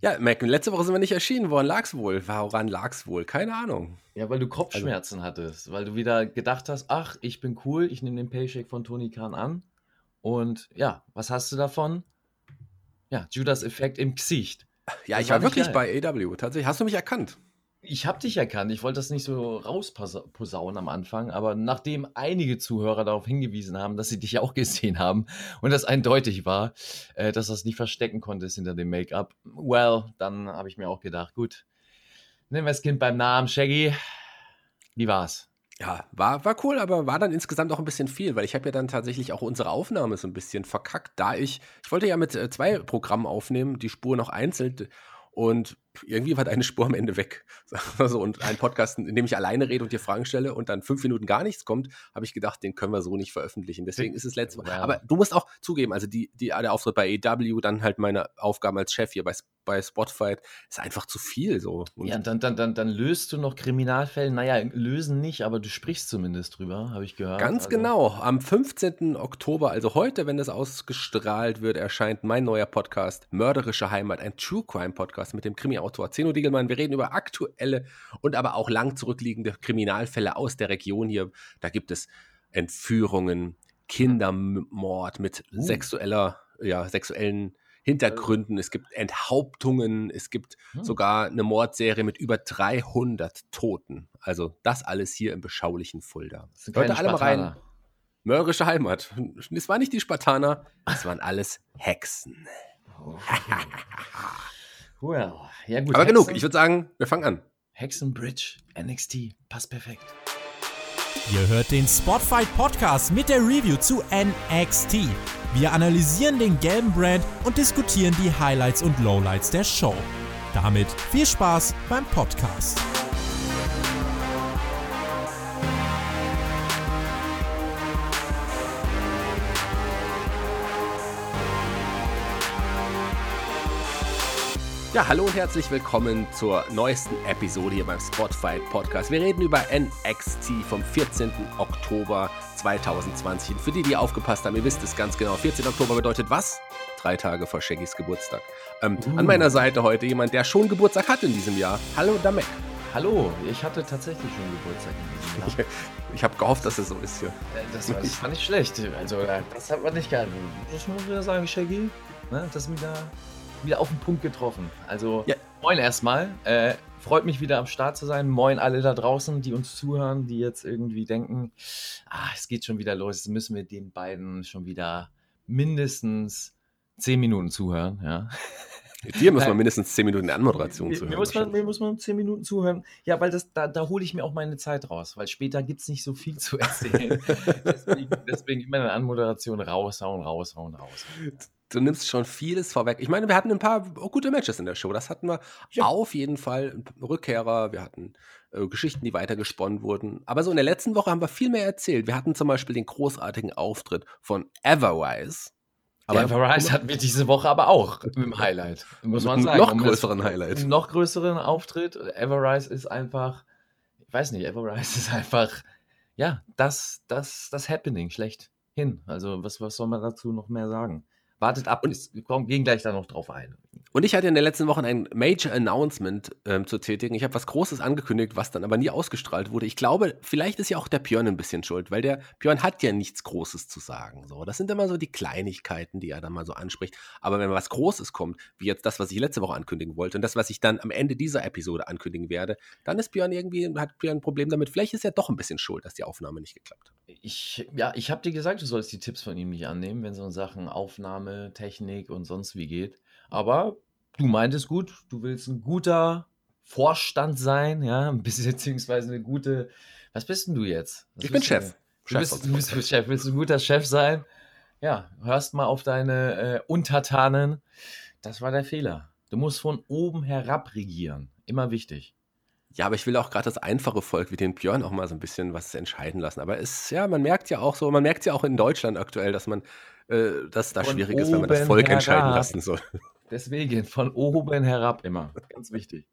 Ja, Mac, letzte Woche sind wir nicht erschienen. Woran lag's wohl? Woran lag's wohl? Keine Ahnung. Ja, weil du Kopfschmerzen also. hattest, weil du wieder gedacht hast, ach, ich bin cool, ich nehme den Paycheck von Tony Khan an. Und ja, was hast du davon? Ja, Judas-Effekt im Gesicht. Ja, das ich war, war wirklich geil. bei AW. Tatsächlich. Hast du mich erkannt? Ich habe dich erkannt. Ich wollte das nicht so rausposaunen am Anfang, aber nachdem einige Zuhörer darauf hingewiesen haben, dass sie dich auch gesehen haben und das eindeutig war, äh, dass das nicht verstecken konntest hinter dem Make-up, well, dann habe ich mir auch gedacht, gut, nehmen wir das Kind beim Namen, Shaggy. Wie war's? Ja, war, war cool, aber war dann insgesamt auch ein bisschen viel, weil ich habe ja dann tatsächlich auch unsere Aufnahme so ein bisschen verkackt, da ich, ich wollte ja mit äh, zwei Programmen aufnehmen, die Spur noch einzeln und irgendwie war deine Spur am Ende weg. Also, und ein Podcast, in dem ich alleine rede und dir Fragen stelle und dann fünf Minuten gar nichts kommt, habe ich gedacht, den können wir so nicht veröffentlichen. Deswegen ist es letztes Mal. Aber du musst auch zugeben, also die, die, der Auftritt bei EW, dann halt meine Aufgaben als Chef hier bei, bei Spotify, ist einfach zu viel so. Und ja, dann, dann, dann, dann löst du noch Kriminalfälle. Naja, lösen nicht, aber du sprichst zumindest drüber, habe ich gehört. Ganz also. genau. Am 15. Oktober, also heute, wenn das ausgestrahlt wird, erscheint mein neuer Podcast, Mörderische Heimat, ein True Crime Podcast mit dem Krimi-Autor Zeno Diegelmann. Wir reden über aktuelle und aber auch lang zurückliegende Kriminalfälle aus der Region hier. Da gibt es Entführungen, Kindermord mit uh. sexueller, ja, sexuellen Hintergründen, es gibt Enthauptungen, es gibt hm. sogar eine Mordserie mit über 300 Toten. Also das alles hier im beschaulichen Fulda. Leute, alle mal rein. Mörrische Heimat. Es waren nicht die Spartaner, es waren alles Hexen. Oh. well, ja gut. Aber Hexen, genug, ich würde sagen, wir fangen an. Hexenbridge, NXT, passt perfekt. Ihr hört den Spotfight Podcast mit der Review zu NXT. Wir analysieren den gelben Brand und diskutieren die Highlights und Lowlights der Show. Damit viel Spaß beim Podcast. Ja, hallo und herzlich willkommen zur neuesten Episode hier beim Spotfight Podcast. Wir reden über NXT vom 14. Oktober 2020. Und für die, die aufgepasst haben, ihr wisst es ganz genau. 14. Oktober bedeutet was? Drei Tage vor Shaggys Geburtstag. Ähm, uh. An meiner Seite heute jemand, der schon Geburtstag hat in diesem Jahr. Hallo, Damek. Hallo, ich hatte tatsächlich schon Geburtstag in diesem Jahr. Ich, ich habe gehofft, dass es so ist hier. Äh, das, war, das war nicht schlecht. Also, äh, das hat man nicht gehalten. Das muss ich wieder sagen, Shaggy. Ne, das wieder wieder auf den Punkt getroffen. Also, ja. moin erstmal. Äh, freut mich wieder am Start zu sein. Moin alle da draußen, die uns zuhören, die jetzt irgendwie denken, ah, es geht schon wieder los. Jetzt müssen wir den beiden schon wieder mindestens zehn Minuten zuhören. Ja. Dir muss man mindestens zehn Minuten Anmoderation zuhören. Mir muss, man, mir muss man zehn Minuten zuhören. Ja, weil das, da, da hole ich mir auch meine Zeit raus, weil später gibt es nicht so viel zu erzählen. deswegen, deswegen immer eine Anmoderation raushauen, raushauen, raushauen du nimmst schon vieles vorweg. Ich meine, wir hatten ein paar gute Matches in der Show. Das hatten wir ja. auf jeden Fall. Rückkehrer, wir hatten äh, Geschichten, die weitergesponnen wurden. Aber so in der letzten Woche haben wir viel mehr erzählt. Wir hatten zum Beispiel den großartigen Auftritt von Everwise. Aber Everrise hatten wir diese Woche aber auch im Highlight, muss man sagen. Noch größeren Highlight. Noch größeren Auftritt. Everrise ist einfach, ich weiß nicht, Everrise ist einfach, ja, das, das, das Happening schlechthin. Also, was, was soll man dazu noch mehr sagen? Wartet ab, und, wir gehen gleich da noch drauf ein. Und ich hatte in den letzten Wochen ein Major Announcement ähm, zu tätigen. Ich habe was Großes angekündigt, was dann aber nie ausgestrahlt wurde. Ich glaube, vielleicht ist ja auch der Björn ein bisschen schuld, weil der Björn hat ja nichts Großes zu sagen. So, das sind immer so die Kleinigkeiten, die er dann mal so anspricht. Aber wenn was Großes kommt, wie jetzt das, was ich letzte Woche ankündigen wollte und das, was ich dann am Ende dieser Episode ankündigen werde, dann ist Björn irgendwie, hat Björn ein Problem damit. Vielleicht ist er doch ein bisschen schuld, dass die Aufnahme nicht geklappt hat. Ich, ja, ich habe dir gesagt, du sollst die Tipps von ihm nicht annehmen, wenn um Sachen Aufnahme, Technik und sonst wie geht. Aber du meintest gut, du willst ein guter Vorstand sein, ja, beziehungsweise eine gute. Was bist denn du jetzt? Was ich bin Chef. Du, Chef bist, du bist Chef. Willst du ein guter Chef sein? Ja, hörst mal auf deine äh, Untertanen. Das war der Fehler. Du musst von oben herab regieren. Immer wichtig. Ja, aber ich will auch gerade das einfache Volk wie den Björn auch mal so ein bisschen was entscheiden lassen. Aber es, ja, man merkt ja auch so, man merkt ja auch in Deutschland aktuell, dass man, äh, dass da schwierig ist, wenn man das Volk herab. entscheiden lassen soll. Deswegen von oben herab immer. Ganz wichtig.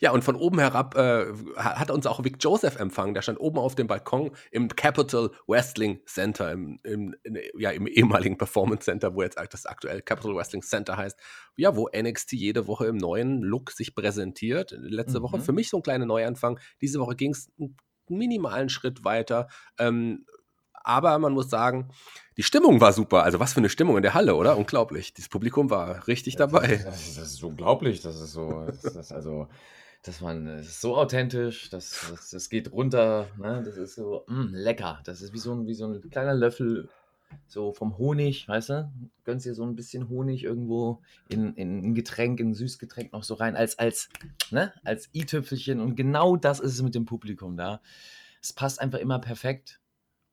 Ja, und von oben herab äh, hat uns auch Vic Joseph empfangen. Der stand oben auf dem Balkon im Capital Wrestling Center, im, im, ja, im ehemaligen Performance Center, wo jetzt das aktuell Capital Wrestling Center heißt. Ja, wo NXT jede Woche im neuen Look sich präsentiert. Letzte mhm. Woche für mich so ein kleiner Neuanfang. Diese Woche ging es einen minimalen Schritt weiter. Ähm, aber man muss sagen, die Stimmung war super. Also was für eine Stimmung in der Halle, oder? Unglaublich. Das Publikum war richtig ja, dabei. Das ist, das ist, unglaublich. Das ist so, das ist also, das, man, das ist so authentisch. Das, das, das geht runter. Ne? Das ist so mh, mm, lecker. Das ist wie so, ein, wie so ein kleiner Löffel so vom Honig, weißt du? Gönnst dir so ein bisschen Honig irgendwo in, in ein Getränk, in ein Süßgetränk noch so rein, als, als, ne? als i-Tüpfelchen. Und genau das ist es mit dem Publikum da. Es passt einfach immer perfekt.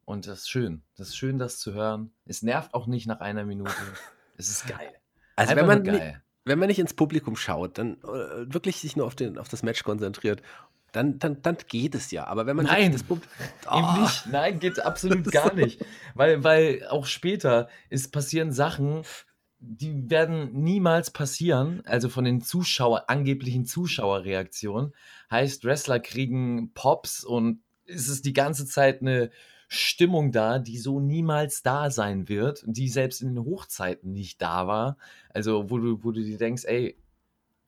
Und das ist schön. Das ist schön, das zu hören. Es nervt auch nicht nach einer Minute. Es ist geil. Also wenn man, nicht, wenn man nicht ins Publikum schaut, dann äh, wirklich sich nur auf, den, auf das Match konzentriert, dann, dann, dann geht es ja. Aber wenn man Nein, das Publikum. Oh. nicht. Nein, geht absolut gar nicht. Weil, weil auch später ist passieren Sachen, die werden niemals passieren. Also von den Zuschauer, angeblichen Zuschauerreaktionen. Heißt, Wrestler kriegen Pops und es ist die ganze Zeit eine Stimmung da, die so niemals da sein wird, die selbst in den Hochzeiten nicht da war. Also, wo du, wo du dir denkst, ey,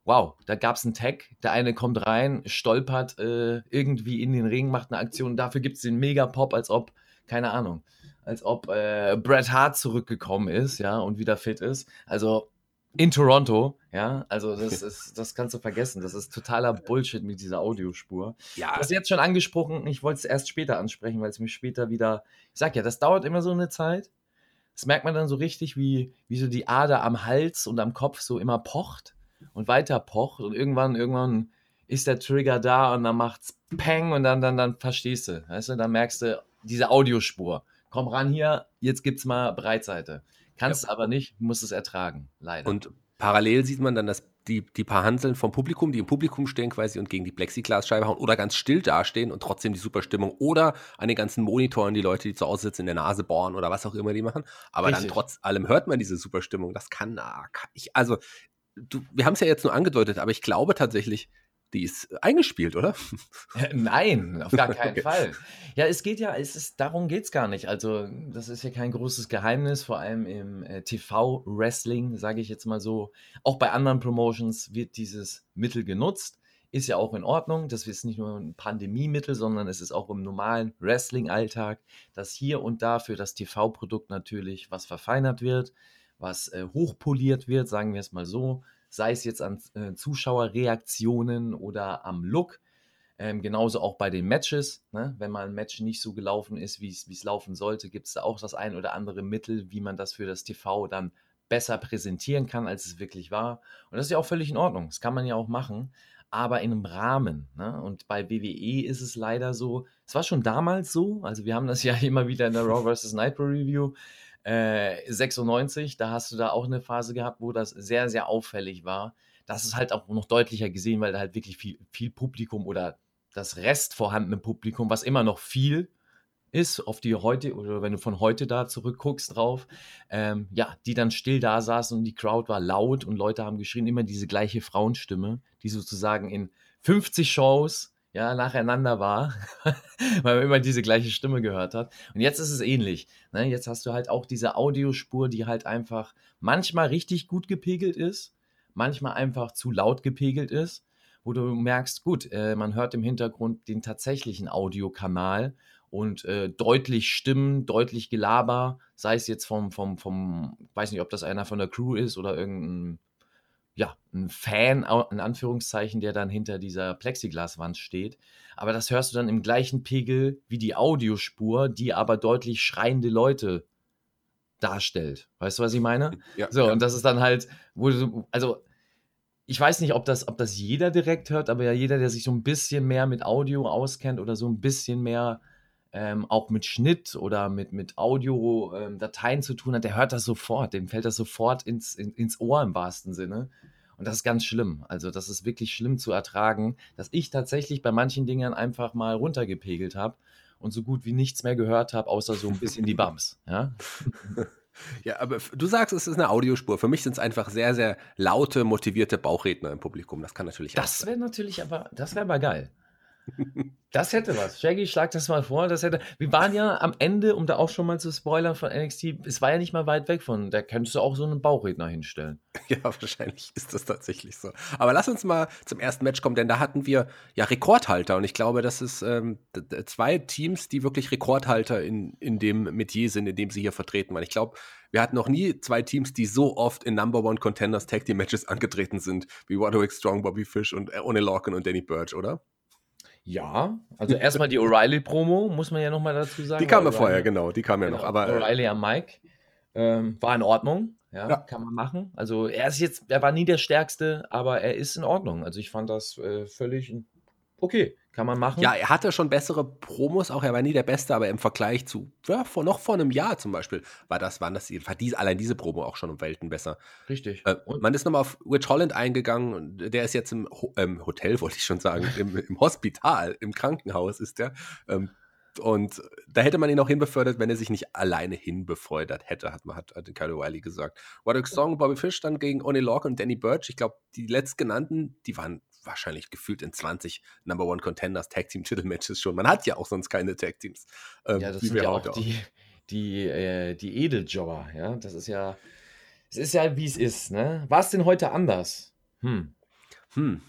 wow, da gab es einen Tag, der eine kommt rein, stolpert äh, irgendwie in den Ring, macht eine Aktion, dafür gibt es den Mega-Pop, als ob, keine Ahnung, als ob äh, Bret Hart zurückgekommen ist, ja, und wieder fit ist. Also, in Toronto, ja, also das ist, das kannst du vergessen. Das ist totaler Bullshit mit dieser Audiospur. Ja. Du hast jetzt schon angesprochen, ich wollte es erst später ansprechen, weil es mich später wieder, ich sag ja, das dauert immer so eine Zeit. Das merkt man dann so richtig, wie, wie so die Ader am Hals und am Kopf so immer pocht und weiter pocht und irgendwann, irgendwann ist der Trigger da und dann macht's Peng und dann, dann, dann verstehst du, weißt du, dann merkst du diese Audiospur. Komm ran hier, jetzt gibt's mal Breitseite. Kannst ja. aber nicht, musst es ertragen, leider. Und parallel sieht man dann, dass die, die paar Hanseln vom Publikum, die im Publikum stehen quasi und gegen die Plexiglasscheibe hauen oder ganz still dastehen und trotzdem die super Stimmung oder an den ganzen Monitoren die Leute, die zu Hause sitzen, in der Nase bohren oder was auch immer die machen. Aber Richtig. dann trotz allem hört man diese super Stimmung. Das kann, ah, kann ich, also, du, wir haben es ja jetzt nur angedeutet, aber ich glaube tatsächlich, die ist eingespielt, oder? Nein, auf gar keinen okay. Fall. Ja, es geht ja, es ist, darum geht es gar nicht. Also, das ist ja kein großes Geheimnis, vor allem im äh, TV-Wrestling, sage ich jetzt mal so. Auch bei anderen Promotions wird dieses Mittel genutzt. Ist ja auch in Ordnung. Das ist nicht nur ein Pandemiemittel, sondern es ist auch im normalen Wrestling-Alltag, dass hier und da für das TV-Produkt natürlich was verfeinert wird, was äh, hochpoliert wird, sagen wir es mal so sei es jetzt an äh, Zuschauerreaktionen oder am Look. Ähm, genauso auch bei den Matches. Ne? Wenn mal ein Match nicht so gelaufen ist, wie es laufen sollte, gibt es da auch das ein oder andere Mittel, wie man das für das TV dann besser präsentieren kann, als es wirklich war. Und das ist ja auch völlig in Ordnung. Das kann man ja auch machen, aber in einem Rahmen. Ne? Und bei WWE ist es leider so, es war schon damals so, also wir haben das ja immer wieder in der Raw vs. Nitro Review, äh, 96, da hast du da auch eine Phase gehabt, wo das sehr, sehr auffällig war. Das ist halt auch noch deutlicher gesehen, weil da halt wirklich viel, viel Publikum oder das Rest vorhandene Publikum, was immer noch viel ist, auf die heute, oder wenn du von heute da zurückguckst drauf, ähm, ja, die dann still da saßen und die Crowd war laut und Leute haben geschrien, immer diese gleiche Frauenstimme, die sozusagen in 50 Shows ja, nacheinander war, weil man immer diese gleiche Stimme gehört hat. Und jetzt ist es ähnlich. Ne? Jetzt hast du halt auch diese Audiospur, die halt einfach manchmal richtig gut gepegelt ist, manchmal einfach zu laut gepegelt ist, wo du merkst, gut, äh, man hört im Hintergrund den tatsächlichen Audiokanal und äh, deutlich Stimmen, deutlich Gelaber, sei es jetzt vom, vom, vom, weiß nicht, ob das einer von der Crew ist oder irgendein ja, ein Fan, in Anführungszeichen, der dann hinter dieser Plexiglaswand steht. Aber das hörst du dann im gleichen Pegel wie die Audiospur, die aber deutlich schreiende Leute darstellt. Weißt du, was ich meine? Ja, so, ja. und das ist dann halt, wo du, also ich weiß nicht, ob das, ob das jeder direkt hört, aber ja jeder, der sich so ein bisschen mehr mit Audio auskennt oder so ein bisschen mehr ähm, auch mit Schnitt oder mit, mit Audio-Dateien ähm, zu tun hat, der hört das sofort, dem fällt das sofort ins, in, ins Ohr im wahrsten Sinne. Und das ist ganz schlimm. Also, das ist wirklich schlimm zu ertragen, dass ich tatsächlich bei manchen Dingern einfach mal runtergepegelt habe und so gut wie nichts mehr gehört habe, außer so ein bisschen die Bums. Ja? Ja, aber du sagst, es ist eine Audiospur. Für mich sind es einfach sehr, sehr laute, motivierte Bauchredner im Publikum. Das kann natürlich Das wäre natürlich aber, das wäre aber geil. Das hätte was. Shaggy, schlag das mal vor. Das hätte. Wir waren ja am Ende, um da auch schon mal zu spoilern von NXT, es war ja nicht mal weit weg von. Da könntest du auch so einen Bauchredner hinstellen. Ja, wahrscheinlich ist das tatsächlich so. Aber lass uns mal zum ersten Match kommen, denn da hatten wir ja Rekordhalter und ich glaube, das ist ähm, zwei Teams, die wirklich Rekordhalter in, in dem Metier sind, in dem sie hier vertreten waren. Ich glaube, wir hatten noch nie zwei Teams, die so oft in Number One Contenders Tag Team Matches angetreten sind, wie Roderick Strong, Bobby Fish und Oney Lorcan und Danny Burch, oder? Ja, also erstmal die O'Reilly-Promo, muss man ja nochmal dazu sagen. Die kam ja vorher, genau, die kam ja genau, noch. Aber, äh, O'Reilly am Mike ähm, war in Ordnung, ja, ja, kann man machen. Also er ist jetzt, er war nie der Stärkste, aber er ist in Ordnung. Also ich fand das äh, völlig okay. Kann man machen. Ja, er hatte schon bessere Promos, auch er war nie der Beste, aber im Vergleich zu, ja, vor, noch vor einem Jahr zum Beispiel, war das, waren das, war diese, allein diese Promo auch schon um Welten besser. Richtig. Äh, und man ist nochmal auf Rich Holland eingegangen, und der ist jetzt im ähm, Hotel, wollte ich schon sagen, im, im, Hospital, im Krankenhaus ist der. Ähm, und da hätte man ihn auch hinbefördert, wenn er sich nicht alleine hinbefördert hätte, hat, hat, hat Kyle O'Reilly gesagt. Roderick Strong, Bobby Fish dann gegen Oni Lorcan und Danny Birch. Ich glaube, die letztgenannten, die waren wahrscheinlich gefühlt in 20 Number One Contenders Tag Team Titelmatches schon. Man hat ja auch sonst keine Tag Teams. Ähm, ja, das sind ja auch die, die, äh, die Edeljobber, ja. Das ist ja, es ist ja, wie es ist, ne? War es denn heute anders? Hm. Hm.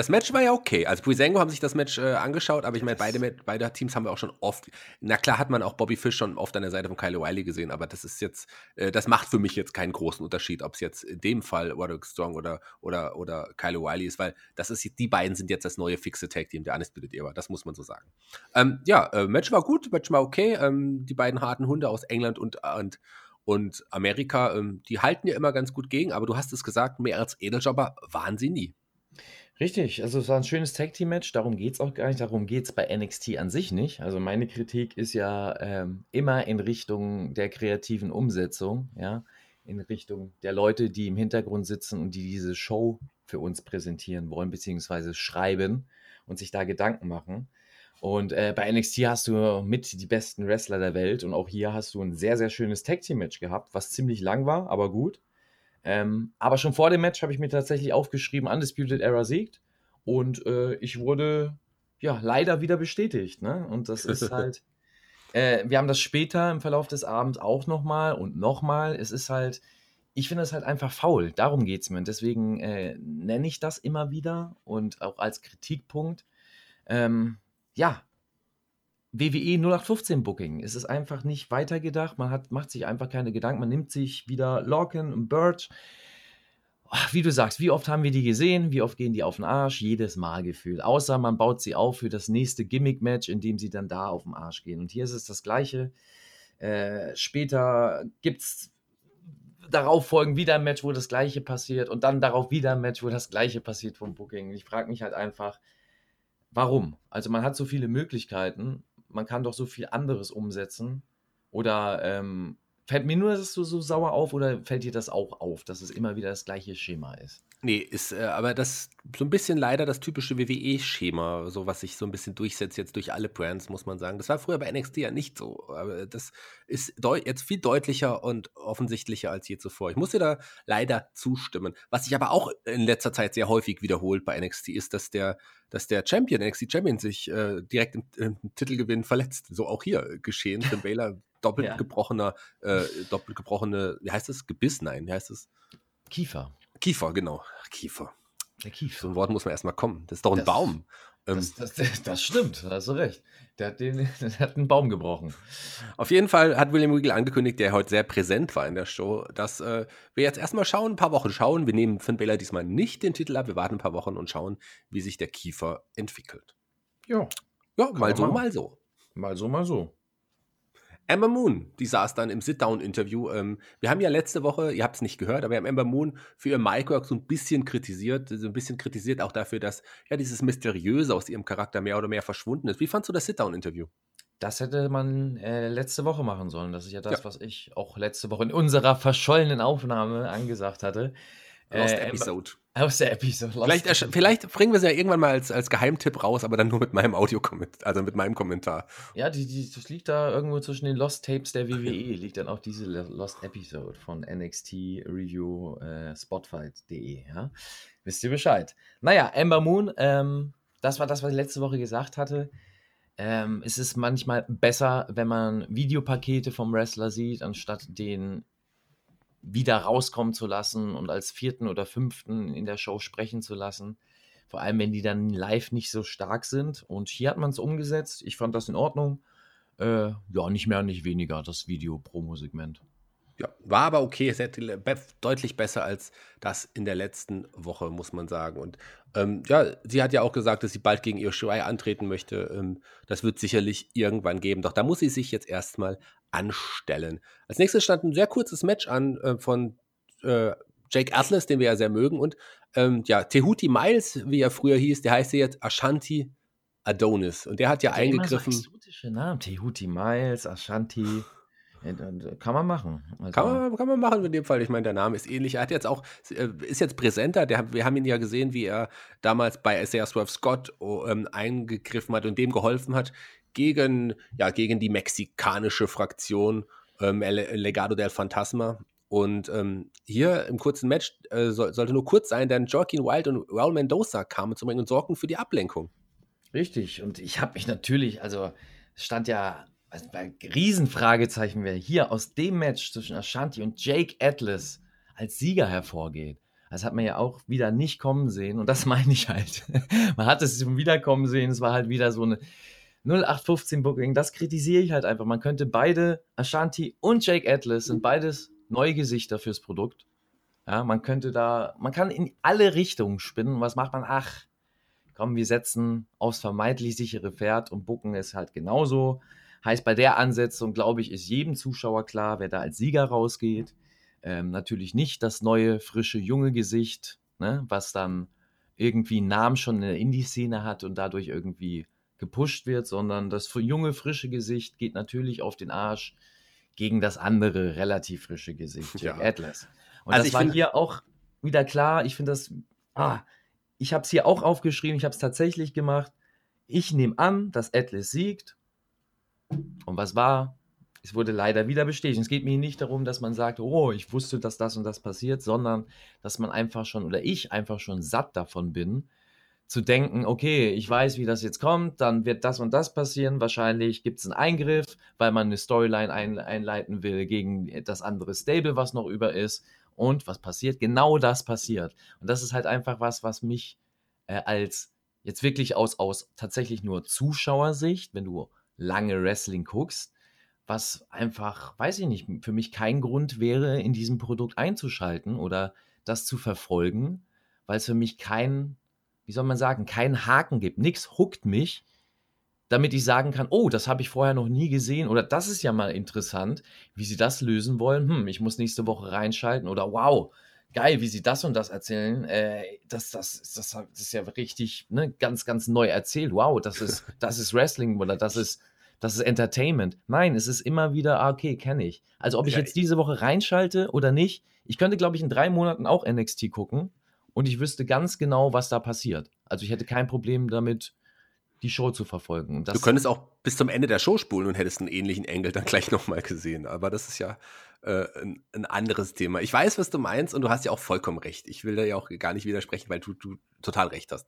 Das Match war ja okay. Also Brisengo haben sich das Match äh, angeschaut, aber ich meine, beide, beide Teams haben wir auch schon oft. Na klar hat man auch Bobby Fish schon oft an der Seite von Kyle O'Reilly gesehen, aber das ist jetzt, äh, das macht für mich jetzt keinen großen Unterschied, ob es jetzt in dem Fall Roderick Strong oder, oder, oder Kyle O'Reilly ist, weil das ist, die beiden sind jetzt das neue fixe Tag Team der Undisputed Era. Das muss man so sagen. Ähm, ja, äh, Match war gut, Match war okay. Ähm, die beiden harten Hunde aus England und, und und Amerika, ähm, die halten ja immer ganz gut gegen, aber du hast es gesagt, mehr als Edeljobber waren sie nie. Richtig, also es war ein schönes Tag-Team-Match, darum geht es auch gar nicht, darum geht es bei NXT an sich nicht. Also meine Kritik ist ja ähm, immer in Richtung der kreativen Umsetzung, ja, in Richtung der Leute, die im Hintergrund sitzen und die diese Show für uns präsentieren wollen, beziehungsweise schreiben und sich da Gedanken machen. Und äh, bei NXT hast du mit die besten Wrestler der Welt und auch hier hast du ein sehr, sehr schönes Tag-Team-Match gehabt, was ziemlich lang war, aber gut. Ähm, aber schon vor dem Match habe ich mir tatsächlich aufgeschrieben, Undisputed Era siegt. Und äh, ich wurde ja leider wieder bestätigt. Ne? Und das ist halt. Äh, wir haben das später im Verlauf des Abends auch nochmal und nochmal. Es ist halt. Ich finde es halt einfach faul. Darum geht es mir. Und deswegen äh, nenne ich das immer wieder und auch als Kritikpunkt. Ähm, ja, WWE 0815 Booking. Es ist einfach nicht weitergedacht. Man hat, macht sich einfach keine Gedanken. Man nimmt sich wieder Lorcan und Birch. Wie du sagst, wie oft haben wir die gesehen? Wie oft gehen die auf den Arsch? Jedes Mal gefühlt. Außer man baut sie auf für das nächste Gimmick-Match, in dem sie dann da auf den Arsch gehen. Und hier ist es das Gleiche. Äh, später gibt es darauf folgen wieder ein Match, wo das Gleiche passiert. Und dann darauf wieder ein Match, wo das Gleiche passiert vom Booking. Ich frage mich halt einfach, warum? Also man hat so viele Möglichkeiten man kann doch so viel anderes umsetzen. Oder ähm, fällt mir nur das so, so sauer auf oder fällt dir das auch auf, dass es immer wieder das gleiche Schema ist? Nee, ist äh, aber das so ein bisschen leider das typische WWE-Schema, so was sich so ein bisschen durchsetzt jetzt durch alle Brands, muss man sagen. Das war früher bei NXT ja nicht so, aber das ist jetzt viel deutlicher und offensichtlicher als je zuvor. Ich muss dir da leider zustimmen. Was sich aber auch in letzter Zeit sehr häufig wiederholt bei NXT ist, dass der, dass der Champion, NXT Champion, sich äh, direkt im, im, Titelgewinn verletzt. So auch hier geschehen. Finn Baylor doppelt ja. gebrochener, äh, doppelt gebrochene, wie heißt das? Gebiss? Nein, wie heißt das? Kiefer. Kiefer, genau. Kiefer. Der Kiefer. So ein Wort muss man erstmal kommen. Das ist doch ein das, Baum. Das, ähm, das, das, stimmt, da hast du recht. Der hat, den, der hat einen Baum gebrochen. Auf jeden Fall hat William Regal angekündigt, der heute sehr präsent war in der Show, dass äh, wir jetzt erstmal schauen, ein paar Wochen schauen. Wir nehmen Finn Balor diesmal nicht den Titel ab, wir warten ein paar Wochen und schauen, wie sich der Kiefer entwickelt. Ja. Ja, mal so, mal so. Mal so, mal so. Amber Moon, die saß dann im Sit-Down-Interview. Ähm, wir haben ja letzte Woche, ihr habt es nicht gehört, aber wir haben Amber Moon für ihr Micwork so ein bisschen kritisiert, so ein bisschen kritisiert auch dafür, dass ja dieses Mysteriöse aus ihrem Charakter mehr oder mehr verschwunden ist. Wie fandst du das Sit-Down-Interview? Das hätte man äh, letzte Woche machen sollen. Das ist ja das, ja. was ich auch letzte Woche in unserer verschollenen Aufnahme angesagt hatte. Lost äh, Episode. Aus der Episode. Vielleicht, vielleicht, bringen wir es ja irgendwann mal als, als Geheimtipp raus, aber dann nur mit meinem Audio-Kommentar, also mit meinem Kommentar. Ja, die, die, das liegt da irgendwo zwischen den Lost Tapes der WWE, liegt dann auch diese Lost Episode von NXT Review äh, Spotfight.de. Ja? Wisst ihr Bescheid? Naja, Ember Moon, ähm, das war das, was ich letzte Woche gesagt hatte. Ähm, es ist manchmal besser, wenn man Videopakete vom Wrestler sieht, anstatt den wieder rauskommen zu lassen und als vierten oder fünften in der Show sprechen zu lassen. Vor allem, wenn die dann live nicht so stark sind. Und hier hat man es umgesetzt. Ich fand das in Ordnung. Äh, ja, nicht mehr, nicht weniger, das Video-Promo-Segment. Ja, war aber okay. Es hätte deutlich besser als das in der letzten Woche, muss man sagen. Und ähm, ja, sie hat ja auch gesagt, dass sie bald gegen Io Shirai antreten möchte. Ähm, das wird sicherlich irgendwann geben. Doch da muss sie sich jetzt erstmal anstellen. Als nächstes stand ein sehr kurzes Match an äh, von äh, Jake Atlas, den wir ja sehr mögen. Und ähm, ja, Tehuti Miles, wie er früher hieß, der heißt jetzt Ashanti Adonis. Und der hat ja der eingegriffen. Immer so exotische Namen. Tehuti Miles, Ashanti. Kann man machen. Also kann, man, kann man machen in dem Fall. Ich meine, der Name ist ähnlich. Er hat jetzt auch, äh, ist jetzt präsenter. Der, wir haben ihn ja gesehen, wie er damals bei Isaiah Swerve Scott oh, ähm, eingegriffen hat und dem geholfen hat, gegen, ja, gegen die mexikanische Fraktion ähm, Legado del Fantasma. Und ähm, hier im kurzen Match äh, soll, sollte nur kurz sein, denn Joaquin Wild und Raul Mendoza kamen zum Ring und sorgten für die Ablenkung. Richtig. Und ich habe mich natürlich, also stand ja also bei Riesenfragezeichen, wer hier aus dem Match zwischen Ashanti und Jake Atlas als Sieger hervorgeht. Das hat man ja auch wieder nicht kommen sehen. Und das meine ich halt. man hat es zum Wiederkommen sehen. Es war halt wieder so eine 0815 Booking, das kritisiere ich halt einfach. Man könnte beide, Ashanti und Jake Atlas, sind beides neue Gesichter fürs Produkt. Ja, man könnte da, man kann in alle Richtungen spinnen. Was macht man? Ach, komm, wir setzen aufs vermeintlich sichere Pferd und bucken es halt genauso. Heißt, bei der Ansetzung, glaube ich, ist jedem Zuschauer klar, wer da als Sieger rausgeht. Ähm, natürlich nicht das neue, frische, junge Gesicht, ne, was dann irgendwie einen Namen schon in der Indie-Szene hat und dadurch irgendwie gepusht wird, sondern das junge, frische Gesicht geht natürlich auf den Arsch gegen das andere, relativ frische Gesicht, ja. Atlas. Und also das war hier auch wieder klar. Ich finde das, ah, ich habe es hier auch aufgeschrieben, ich habe es tatsächlich gemacht. Ich nehme an, dass Atlas siegt. Und was war? Es wurde leider wieder bestätigt. Es geht mir nicht darum, dass man sagt, oh, ich wusste, dass das und das passiert, sondern dass man einfach schon oder ich einfach schon satt davon bin, zu denken, okay, ich weiß, wie das jetzt kommt, dann wird das und das passieren. Wahrscheinlich gibt es einen Eingriff, weil man eine Storyline ein, einleiten will gegen das andere Stable, was noch über ist. Und was passiert? Genau das passiert. Und das ist halt einfach was, was mich äh, als jetzt wirklich aus, aus tatsächlich nur Zuschauersicht, wenn du lange Wrestling guckst, was einfach, weiß ich nicht, für mich kein Grund wäre, in diesem Produkt einzuschalten oder das zu verfolgen, weil es für mich kein wie soll man sagen, keinen Haken gibt. Nichts huckt mich, damit ich sagen kann, oh, das habe ich vorher noch nie gesehen oder das ist ja mal interessant, wie sie das lösen wollen. Hm, ich muss nächste Woche reinschalten oder wow, geil, wie sie das und das erzählen. Äh, das, das, das, das ist ja richtig ne, ganz, ganz neu erzählt. Wow, das ist, das ist Wrestling oder das ist, das ist Entertainment. Nein, es ist immer wieder, ah, okay, kenne ich. Also ob ich ja, jetzt diese Woche reinschalte oder nicht, ich könnte, glaube ich, in drei Monaten auch NXT gucken und ich wüsste ganz genau, was da passiert. Also ich hätte kein Problem damit, die Show zu verfolgen. du könntest auch bis zum Ende der Show spulen und hättest einen ähnlichen Engel dann gleich nochmal gesehen. Aber das ist ja äh, ein, ein, anderes Thema. Ich weiß, was du meinst und du hast ja auch vollkommen recht. Ich will da ja auch gar nicht widersprechen, weil du, du total recht hast.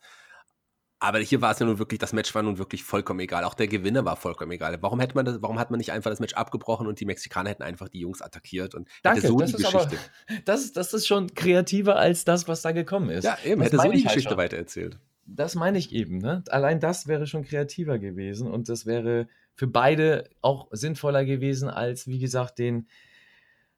Aber hier war es ja nun wirklich, das Match war nun wirklich vollkommen egal. Auch der Gewinner war vollkommen egal. Warum hätte man das, warum hat man nicht einfach das Match abgebrochen und die Mexikaner hätten einfach die Jungs attackiert und Danke, hätte so die Geschichte. Aber, das, das ist schon kreativer als das, was da gekommen ist. Ja, eben, das hätte so die halt Geschichte halt weitererzählt. Das meine ich eben, ne? Allein das wäre schon kreativer gewesen und das wäre für beide auch sinnvoller gewesen, als, wie gesagt, den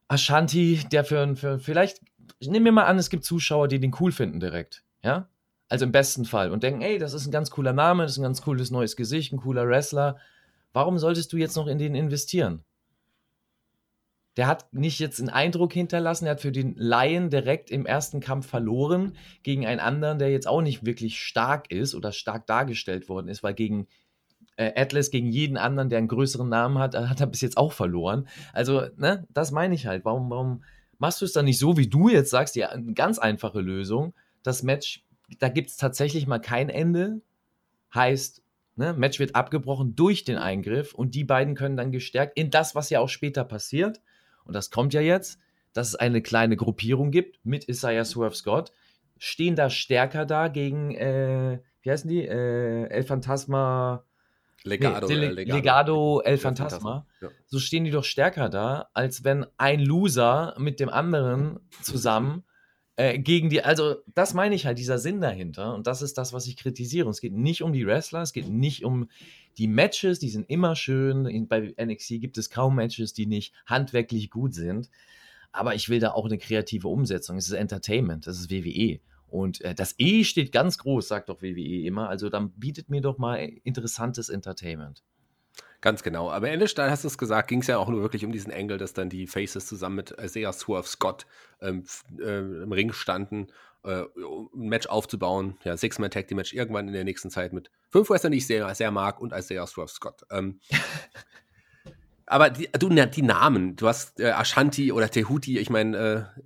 Ashanti, der für, für vielleicht, nehmen wir mal an, es gibt Zuschauer, die den cool finden direkt. Ja, also im besten Fall. Und denken, ey, das ist ein ganz cooler Name, das ist ein ganz cooles neues Gesicht, ein cooler Wrestler. Warum solltest du jetzt noch in den investieren? Der hat nicht jetzt einen Eindruck hinterlassen, er hat für den Laien direkt im ersten Kampf verloren gegen einen anderen, der jetzt auch nicht wirklich stark ist oder stark dargestellt worden ist, weil gegen äh, Atlas, gegen jeden anderen, der einen größeren Namen hat, hat er bis jetzt auch verloren. Also, ne, das meine ich halt. Warum, warum machst du es dann nicht so, wie du jetzt sagst, eine ganz einfache Lösung, das Match, da gibt es tatsächlich mal kein Ende. Heißt, ne, Match wird abgebrochen durch den Eingriff und die beiden können dann gestärkt in das, was ja auch später passiert. Und das kommt ja jetzt, dass es eine kleine Gruppierung gibt mit Isaiah Swerve Scott, stehen da stärker da gegen, äh, wie heißen die? Äh, El Phantasma. Legado, nee, Legado. Legado El Phantasma. Ja. So stehen die doch stärker da, als wenn ein Loser mit dem anderen zusammen äh, gegen die. Also, das meine ich halt, dieser Sinn dahinter. Und das ist das, was ich kritisiere. Und es geht nicht um die Wrestler, es geht nicht um die Matches, die sind immer schön. Bei NXT gibt es kaum Matches, die nicht handwerklich gut sind. Aber ich will da auch eine kreative Umsetzung. Es ist Entertainment, das ist WWE. Und äh, das E steht ganz groß, sagt doch WWE immer. Also dann bietet mir doch mal interessantes Entertainment. Ganz genau. Aber Ende Stahl hast du es gesagt, ging es ja auch nur wirklich um diesen Engel, dass dann die Faces zusammen mit Isaiah Swerve Scott ähm, äh, im Ring standen, äh, um ein Match aufzubauen. Ja, Six-Man Tag Team Match irgendwann in der nächsten Zeit mit fünf Wrestlern, die ich sehr, sehr mag und Isaiah Swerve Scott. Ähm, aber die, du, die Namen, du hast äh, Ashanti oder Tehuti, ich meine, äh,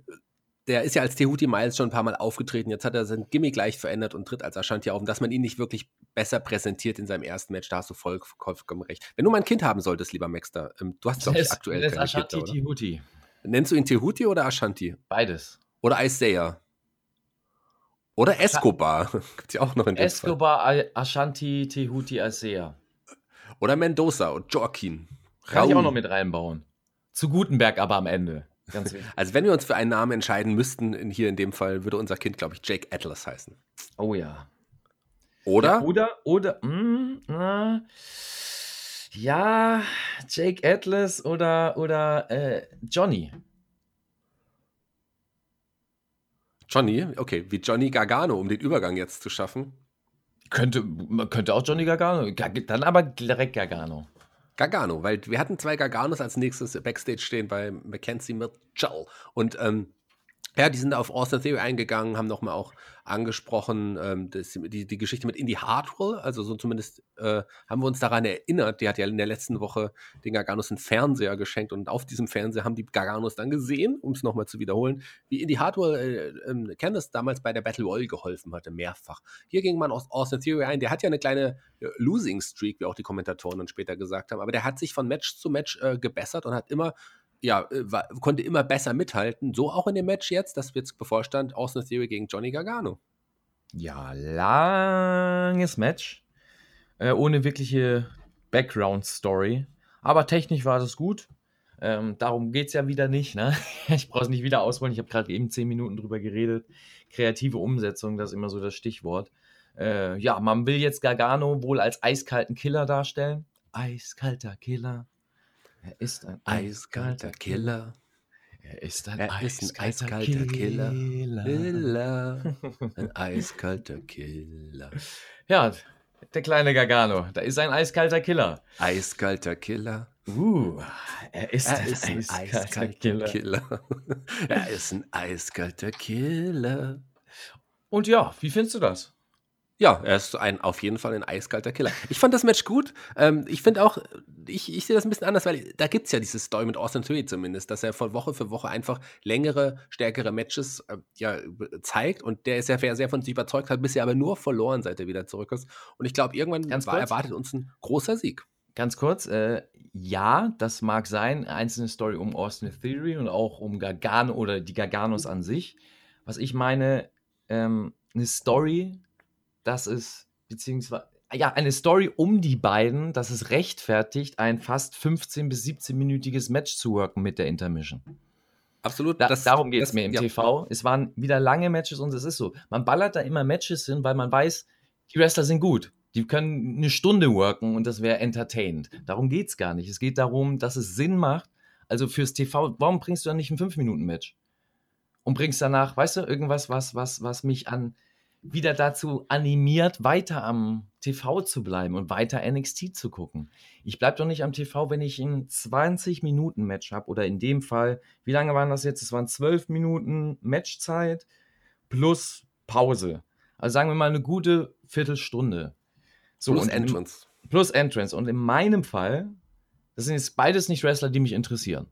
der ist ja als Tehuti Miles schon ein paar Mal aufgetreten. Jetzt hat er sein Gimmick leicht verändert und tritt als Ashanti auf. Und dass man ihn nicht wirklich besser präsentiert in seinem ersten Match, da hast du voll, vollkommen recht. Wenn du mal ein Kind haben solltest, lieber Maxter, ähm, du hast, ich, aktuell das Ashanti Kinder, Tehuti. Nennst du ihn Tehuti oder Ashanti? Beides. Oder Isaiah? Oder Escobar. Gibt ja auch noch in dem Escobar, Ashanti, Tehuti, Isaiah. Oder Mendoza und Joaquin. Kann Raul. ich auch noch mit reinbauen. Zu Gutenberg aber am Ende. Ganz also wenn wir uns für einen Namen entscheiden müssten, in, hier in dem Fall würde unser Kind, glaube ich, Jake Atlas heißen. Oh ja. Oder? Ja, oder, oder, mm, äh, ja, Jake Atlas oder, oder äh, Johnny. Johnny, okay, wie Johnny Gargano, um den Übergang jetzt zu schaffen. Könnte, man könnte auch Johnny Gargano, dann aber direkt Gargano. Gargano, weil wir hatten zwei Garganos als nächstes Backstage stehen bei Mackenzie Mitchell. Und ähm, ja, die sind auf Austin Theory eingegangen, haben nochmal auch angesprochen, ähm, das, die, die Geschichte mit Indy Hardwell, also so zumindest äh, haben wir uns daran erinnert, die hat ja in der letzten Woche den Garganos einen Fernseher geschenkt und auf diesem Fernseher haben die Garganos dann gesehen, um es nochmal zu wiederholen, wie Indy Hardwell äh, äh, Candice damals bei der Battle Royale geholfen hatte, mehrfach. Hier ging man aus Austin Theory ein, der hat ja eine kleine äh, Losing Streak, wie auch die Kommentatoren dann später gesagt haben, aber der hat sich von Match zu Match äh, gebessert und hat immer ja, äh, war, konnte immer besser mithalten. So auch in dem Match jetzt, das jetzt bevorstand, Austin Theory gegen Johnny Gargano. Ja, langes Match. Äh, ohne wirkliche Background-Story. Aber technisch war das gut. Ähm, darum geht es ja wieder nicht. Ne? Ich brauche es nicht wieder ausholen. Ich habe gerade eben zehn Minuten drüber geredet. Kreative Umsetzung, das ist immer so das Stichwort. Äh, ja, man will jetzt Gargano wohl als eiskalten Killer darstellen. Eiskalter Killer. Er ist ein eiskalter Killer. Er ist ein, er ist ein eiskalter Killer. Killer. Ein eiskalter Killer. Ja, der kleine Gargano. Da ist ein eiskalter Killer. Eiskalter Killer. Uh, er ist, er ist ein, ein eiskalter, eiskalter Killer. Killer. er ist ein eiskalter Killer. Und ja, wie findest du das? Ja, er ist ein, auf jeden Fall ein eiskalter Killer. Ich fand das Match gut. Ähm, ich finde auch, ich, ich sehe das ein bisschen anders, weil da gibt es ja dieses Story mit Austin Theory zumindest, dass er von Woche für Woche einfach längere, stärkere Matches äh, ja, zeigt und der ist ja sehr, sehr von sich überzeugt, hat bisher aber nur verloren, seit er wieder zurück ist. Und ich glaube, irgendwann Ganz war, erwartet uns ein großer Sieg. Ganz kurz, äh, ja, das mag sein, einzelne Story um Austin Theory und auch um Gargano oder die Garganos an sich. Was ich meine, ähm, eine Story dass es, beziehungsweise, ja, eine Story um die beiden, dass es rechtfertigt, ein fast 15- bis 17-minütiges Match zu worken mit der Intermission. Absolut. Da, das, darum geht es mir im ja. TV. Es waren wieder lange Matches und es ist so. Man ballert da immer Matches hin, weil man weiß, die Wrestler sind gut. Die können eine Stunde worken und das wäre entertained. Darum geht es gar nicht. Es geht darum, dass es Sinn macht. Also fürs TV, warum bringst du dann nicht ein 5-Minuten-Match? Und bringst danach, weißt du, irgendwas, was, was, was mich an wieder dazu animiert, weiter am TV zu bleiben und weiter NXT zu gucken. Ich bleibe doch nicht am TV, wenn ich ein 20-Minuten-Match habe oder in dem Fall, wie lange waren das jetzt? Es waren 12 Minuten Matchzeit plus Pause. Also sagen wir mal eine gute Viertelstunde. So, plus Entrance. Plus Entrance. Und in meinem Fall, das sind jetzt beides nicht Wrestler, die mich interessieren.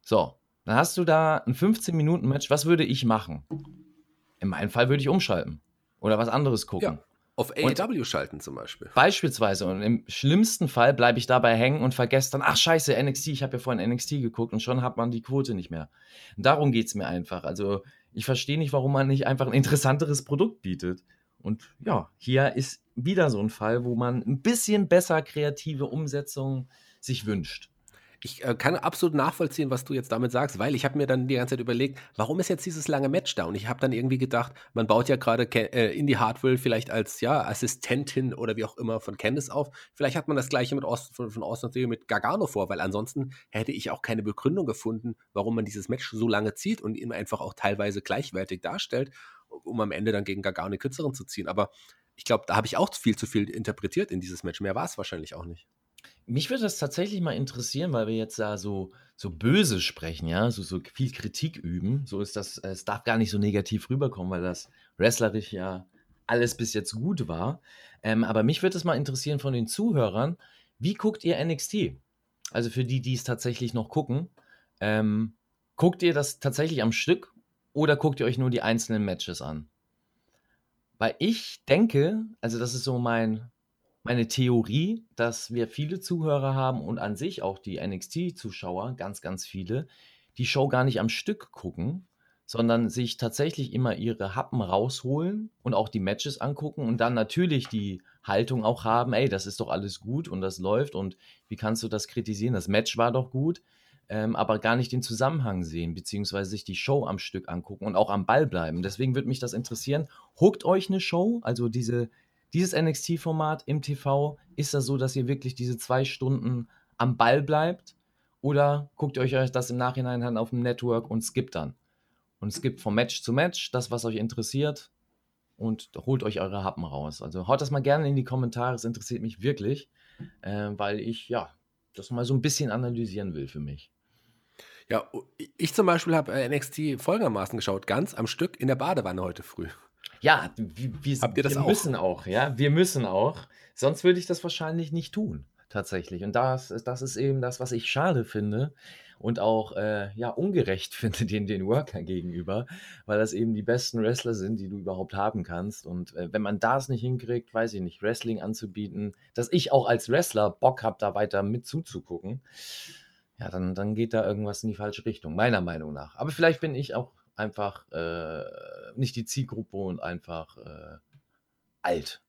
So, dann hast du da ein 15-Minuten-Match. Was würde ich machen? In meinem Fall würde ich umschalten oder was anderes gucken. Ja, auf AEW und schalten zum Beispiel. Beispielsweise. Und im schlimmsten Fall bleibe ich dabei hängen und vergesse dann, ach scheiße, NXT, ich habe ja vorhin NXT geguckt und schon hat man die Quote nicht mehr. Und darum geht es mir einfach. Also ich verstehe nicht, warum man nicht einfach ein interessanteres Produkt bietet. Und ja, hier ist wieder so ein Fall, wo man ein bisschen besser kreative Umsetzung sich wünscht ich äh, kann absolut nachvollziehen, was du jetzt damit sagst, weil ich habe mir dann die ganze Zeit überlegt, warum ist jetzt dieses lange Match da? Und ich habe dann irgendwie gedacht, man baut ja gerade äh, Indie Hartwell vielleicht als ja, Assistentin oder wie auch immer von Candice auf. Vielleicht hat man das gleiche mit Austin, von, von Austin Theory mit Gargano vor, weil ansonsten hätte ich auch keine Begründung gefunden, warum man dieses Match so lange zieht und ihn einfach auch teilweise gleichwertig darstellt, um am Ende dann gegen Gargano kürzeren zu ziehen. Aber ich glaube, da habe ich auch viel zu viel interpretiert in dieses Match. Mehr war es wahrscheinlich auch nicht. Mich würde das tatsächlich mal interessieren, weil wir jetzt da so, so böse sprechen, ja, so, so viel Kritik üben. So ist das, es darf gar nicht so negativ rüberkommen, weil das wrestlerisch ja alles bis jetzt gut war. Ähm, aber mich würde es mal interessieren von den Zuhörern, wie guckt ihr NXT? Also für die, die es tatsächlich noch gucken, ähm, guckt ihr das tatsächlich am Stück oder guckt ihr euch nur die einzelnen Matches an? Weil ich denke, also das ist so mein, meine Theorie, dass wir viele Zuhörer haben und an sich auch die NXT-Zuschauer, ganz, ganz viele, die Show gar nicht am Stück gucken, sondern sich tatsächlich immer ihre Happen rausholen und auch die Matches angucken und dann natürlich die Haltung auch haben, ey, das ist doch alles gut und das läuft und wie kannst du das kritisieren? Das Match war doch gut, ähm, aber gar nicht den Zusammenhang sehen, beziehungsweise sich die Show am Stück angucken und auch am Ball bleiben. Deswegen würde mich das interessieren. Huckt euch eine Show, also diese dieses NXT-Format im TV, ist das so, dass ihr wirklich diese zwei Stunden am Ball bleibt? Oder guckt ihr euch das im Nachhinein an auf dem Network und skippt dann? Und skippt vom Match zu Match das, was euch interessiert und holt euch eure Happen raus. Also haut das mal gerne in die Kommentare, es interessiert mich wirklich, äh, weil ich ja das mal so ein bisschen analysieren will für mich. Ja, ich zum Beispiel habe äh, NXT folgendermaßen geschaut, ganz am Stück in der Badewanne heute früh. Ja, wir, wir, Habt ihr das wir auch? müssen auch, ja, wir müssen auch. Sonst würde ich das wahrscheinlich nicht tun, tatsächlich. Und das, das ist eben das, was ich schade finde und auch äh, ja ungerecht finde den, den Workern gegenüber, weil das eben die besten Wrestler sind, die du überhaupt haben kannst. Und äh, wenn man das nicht hinkriegt, weiß ich nicht, Wrestling anzubieten, dass ich auch als Wrestler Bock habe, da weiter mit zuzugucken, ja, dann, dann geht da irgendwas in die falsche Richtung, meiner Meinung nach. Aber vielleicht bin ich auch einfach äh, nicht die Zielgruppe und einfach äh, alt.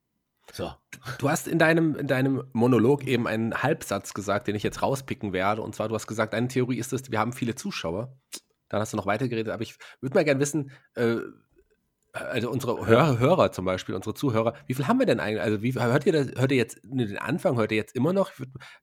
So. Du hast in deinem, in deinem Monolog eben einen Halbsatz gesagt, den ich jetzt rauspicken werde. Und zwar, du hast gesagt, eine Theorie ist es, wir haben viele Zuschauer. Dann hast du noch weitergeredet, aber ich würde mal gerne wissen, äh, also unsere Hörer, Hörer zum Beispiel, unsere Zuhörer, wie viel haben wir denn eigentlich? Also wie hört ihr das, hört ihr jetzt den Anfang, hört ihr jetzt immer noch?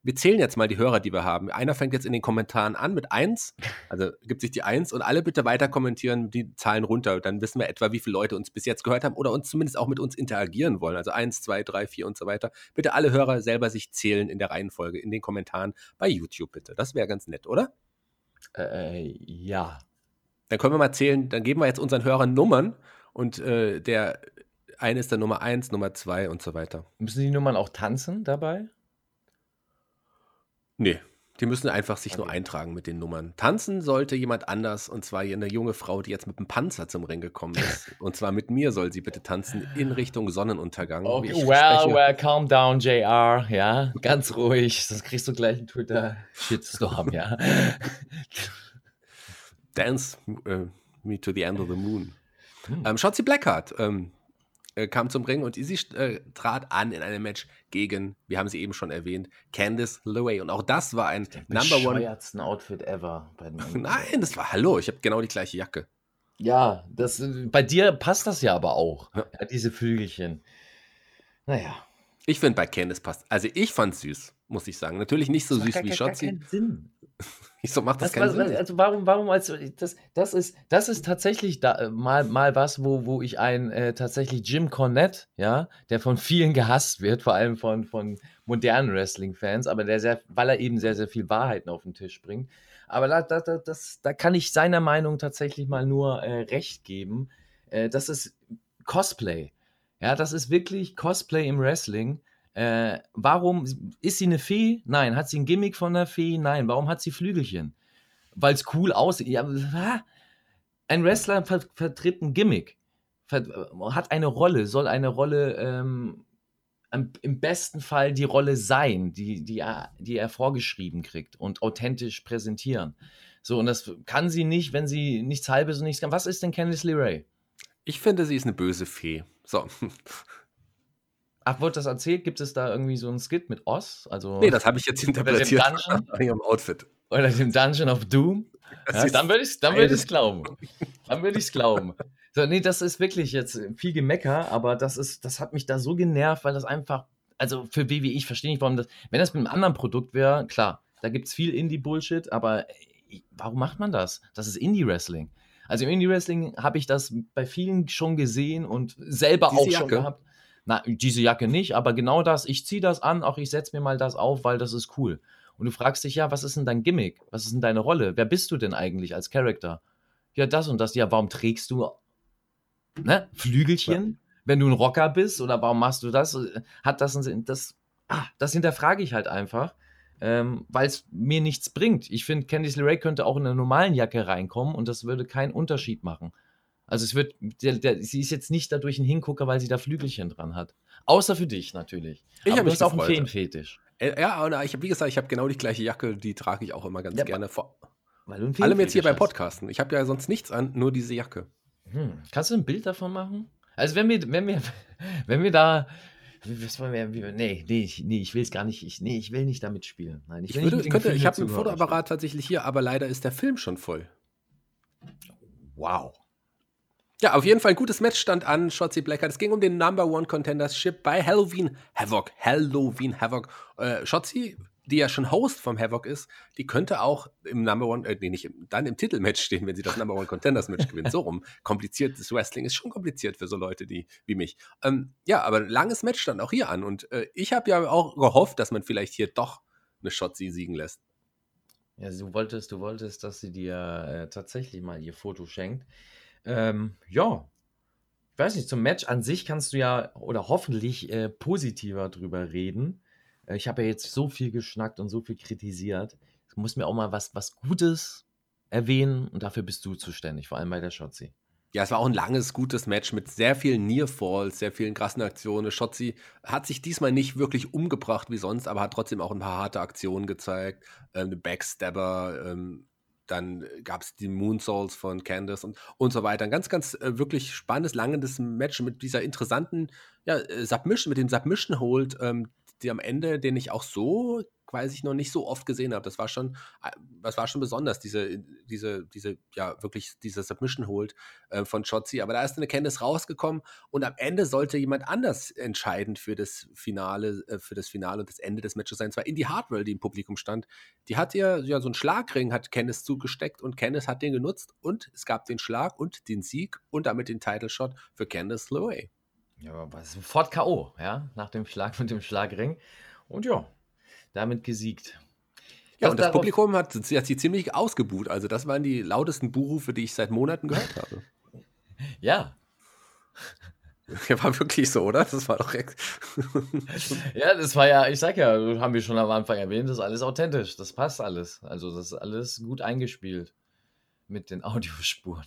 Wir zählen jetzt mal die Hörer, die wir haben. Einer fängt jetzt in den Kommentaren an mit 1, also gibt sich die 1 und alle bitte weiter kommentieren die Zahlen runter. Dann wissen wir etwa, wie viele Leute uns bis jetzt gehört haben oder uns zumindest auch mit uns interagieren wollen. Also 1, 2, 3, 4 und so weiter. Bitte alle Hörer selber sich zählen in der Reihenfolge, in den Kommentaren bei YouTube bitte. Das wäre ganz nett, oder? Äh, ja. Dann können wir mal zählen, dann geben wir jetzt unseren Hörern Nummern und äh, der eine ist dann Nummer 1, Nummer 2 und so weiter. Müssen die Nummern auch tanzen dabei? Nee, die müssen einfach sich okay. nur eintragen mit den Nummern. Tanzen sollte jemand anders, und zwar eine junge Frau, die jetzt mit einem Panzer zum Ring gekommen ist. und zwar mit mir soll sie bitte tanzen in Richtung Sonnenuntergang. Okay, well, spreche. well, calm down, JR, ja, ganz ruhig, sonst kriegst du gleich einen Twitter-Shitstorm, ja. Dance uh, me to the end of the moon. Hm. Ähm, Shotzi Blackheart ähm, äh, kam zum Ring und sie äh, trat an in einem Match gegen, wir haben sie eben schon erwähnt, Candice LeRae. Und auch das war ein Der Number One. Outfit ever. Nein, das war, hallo, ich habe genau die gleiche Jacke. Ja, das, bei dir passt das ja aber auch, ja. Ja, diese Flügelchen. Naja. Ich finde, bei Candice passt. Also, ich fand süß, muss ich sagen. Natürlich nicht so süß wie Shotzi. Keinen Sinn. Wieso macht das, das keinen was, Sinn? Also warum, warum als das, das ist, das ist tatsächlich da, äh, mal, mal was, wo, wo ich ein äh, tatsächlich Jim Cornette, ja, der von vielen gehasst wird, vor allem von, von modernen Wrestling-Fans, aber der sehr, weil er eben sehr, sehr viel Wahrheiten auf den Tisch bringt. Aber da, da, da, das, da kann ich seiner Meinung tatsächlich mal nur äh, recht geben. Äh, das ist Cosplay. Ja, das ist wirklich Cosplay im Wrestling. Äh, warum ist sie eine Fee? Nein. Hat sie ein Gimmick von einer Fee? Nein. Warum hat sie Flügelchen? Weil es cool aussieht. Ja, ein Wrestler ver vertritt ein Gimmick. hat eine Rolle, soll eine Rolle ähm, im besten Fall die Rolle sein, die, die, er, die er vorgeschrieben kriegt und authentisch präsentieren. So, und das kann sie nicht, wenn sie nichts Halbes und nichts kann. Was ist denn Candice LeRae? Ich finde, sie ist eine böse Fee. So. Ach, wurde das erzählt? Gibt es da irgendwie so einen Skit mit Oz? Also, nee, das habe ich jetzt interpretiert nach ihrem Outfit. Oder dem Dungeon of Doom? Ja, dann würde ich es würd glauben. Dann würde ich es glauben. So, nee, das ist wirklich jetzt viel Gemecker, aber das ist, das hat mich da so genervt, weil das einfach, also für WWE, ich verstehe nicht, warum das, wenn das mit einem anderen Produkt wäre, klar, da gibt es viel Indie-Bullshit, aber warum macht man das? Das ist Indie-Wrestling. Also im Indie-Wrestling habe ich das bei vielen schon gesehen und selber Diese auch Jacke. schon gehabt. Na, diese Jacke nicht, aber genau das, ich ziehe das an, auch ich setze mir mal das auf, weil das ist cool. Und du fragst dich, ja, was ist denn dein Gimmick? Was ist denn deine Rolle? Wer bist du denn eigentlich als Charakter? Ja, das und das. Ja, warum trägst du ne, Flügelchen, ja. wenn du ein Rocker bist? Oder warum machst du das? Hat das einen Das, ah, das hinterfrage ich halt einfach, ähm, weil es mir nichts bringt. Ich finde, Candice LeRae könnte auch in einer normalen Jacke reinkommen und das würde keinen Unterschied machen. Also es wird, der, der, sie ist jetzt nicht dadurch ein Hingucker, weil sie da Flügelchen dran hat. Außer für dich natürlich. Ich habe mich auch ein Feenfetisch. Äh, ja, und ich habe, wie gesagt, ich habe genau die gleiche Jacke, die trage ich auch immer ganz ja, gerne vor. Weil du Allem jetzt hier beim Podcasten. Ich habe ja sonst nichts an, nur diese Jacke. Hm. Kannst du ein Bild davon machen? Also wenn wir, wenn wir, wenn wir da, was wollen wir, nee, nee, ich, nee, ich will es gar nicht, ich, nee, ich will nicht damit spielen. Nein, ich, ich, ich habe einen Fotoapparat tatsächlich hier, aber leider ist der Film schon voll. Wow. Ja, auf jeden Fall ein gutes Match stand an. Shotzi Blackheart. Es ging um den Number One Contendership bei Halloween Havoc. Halloween Havoc. Äh, Shotzi, die ja schon Host vom Havoc ist, die könnte auch im Number One, äh, nee, nicht im, dann im Titelmatch stehen, wenn sie das Number One Contenders Match gewinnt. So rum. Kompliziertes Wrestling ist schon kompliziert für so Leute die, wie mich. Ähm, ja, aber ein langes Match stand auch hier an. Und äh, ich habe ja auch gehofft, dass man vielleicht hier doch eine Shotzi siegen lässt. Ja, du wolltest, du wolltest, dass sie dir äh, tatsächlich mal ihr Foto schenkt. Ähm, ja, ich weiß nicht, zum Match an sich kannst du ja oder hoffentlich äh, positiver drüber reden. Äh, ich habe ja jetzt so viel geschnackt und so viel kritisiert. Ich muss mir auch mal was, was Gutes erwähnen und dafür bist du zuständig, vor allem bei der Shotzi. Ja, es war auch ein langes, gutes Match mit sehr vielen Nearfalls, sehr vielen krassen Aktionen. Shotzi hat sich diesmal nicht wirklich umgebracht wie sonst, aber hat trotzdem auch ein paar harte Aktionen gezeigt. Ähm, Backstabber, ähm, dann gab es die Moonsaults von Candace und, und so weiter. Ein ganz, ganz äh, wirklich spannendes, langes Match mit dieser interessanten ja, äh, Submission, mit dem Submission Hold, ähm, die am Ende, den ich auch so weiß ich noch nicht so oft gesehen habe. Das war schon, äh, das war schon besonders, diese, diese, diese, ja, wirklich diese Submission holt äh, von Shotzi. Aber da ist eine Kenntnis rausgekommen und am Ende sollte jemand anders entscheidend für das Finale, äh, für das Finale und das Ende des Matches sein. Zwar Indy Hartwell, die im Publikum stand. Die hat ihr ja so einen Schlagring, hat Kennis zugesteckt und Kennis hat den genutzt und es gab den Schlag und den Sieg und damit den Title Shot für Candice LeRae. Ja, aber sofort K.O., ja, nach dem Schlag mit dem Schlagring. Und ja, damit gesiegt. Ja, das und das Publikum hat, hat sie ziemlich ausgebuht. Also, das waren die lautesten Buhrufe, die ich seit Monaten gehört habe. ja. Ja, war wirklich so, oder? Das war doch. ja, das war ja, ich sag ja, haben wir schon am Anfang erwähnt, das ist alles authentisch. Das passt alles. Also, das ist alles gut eingespielt mit den Audiospuren.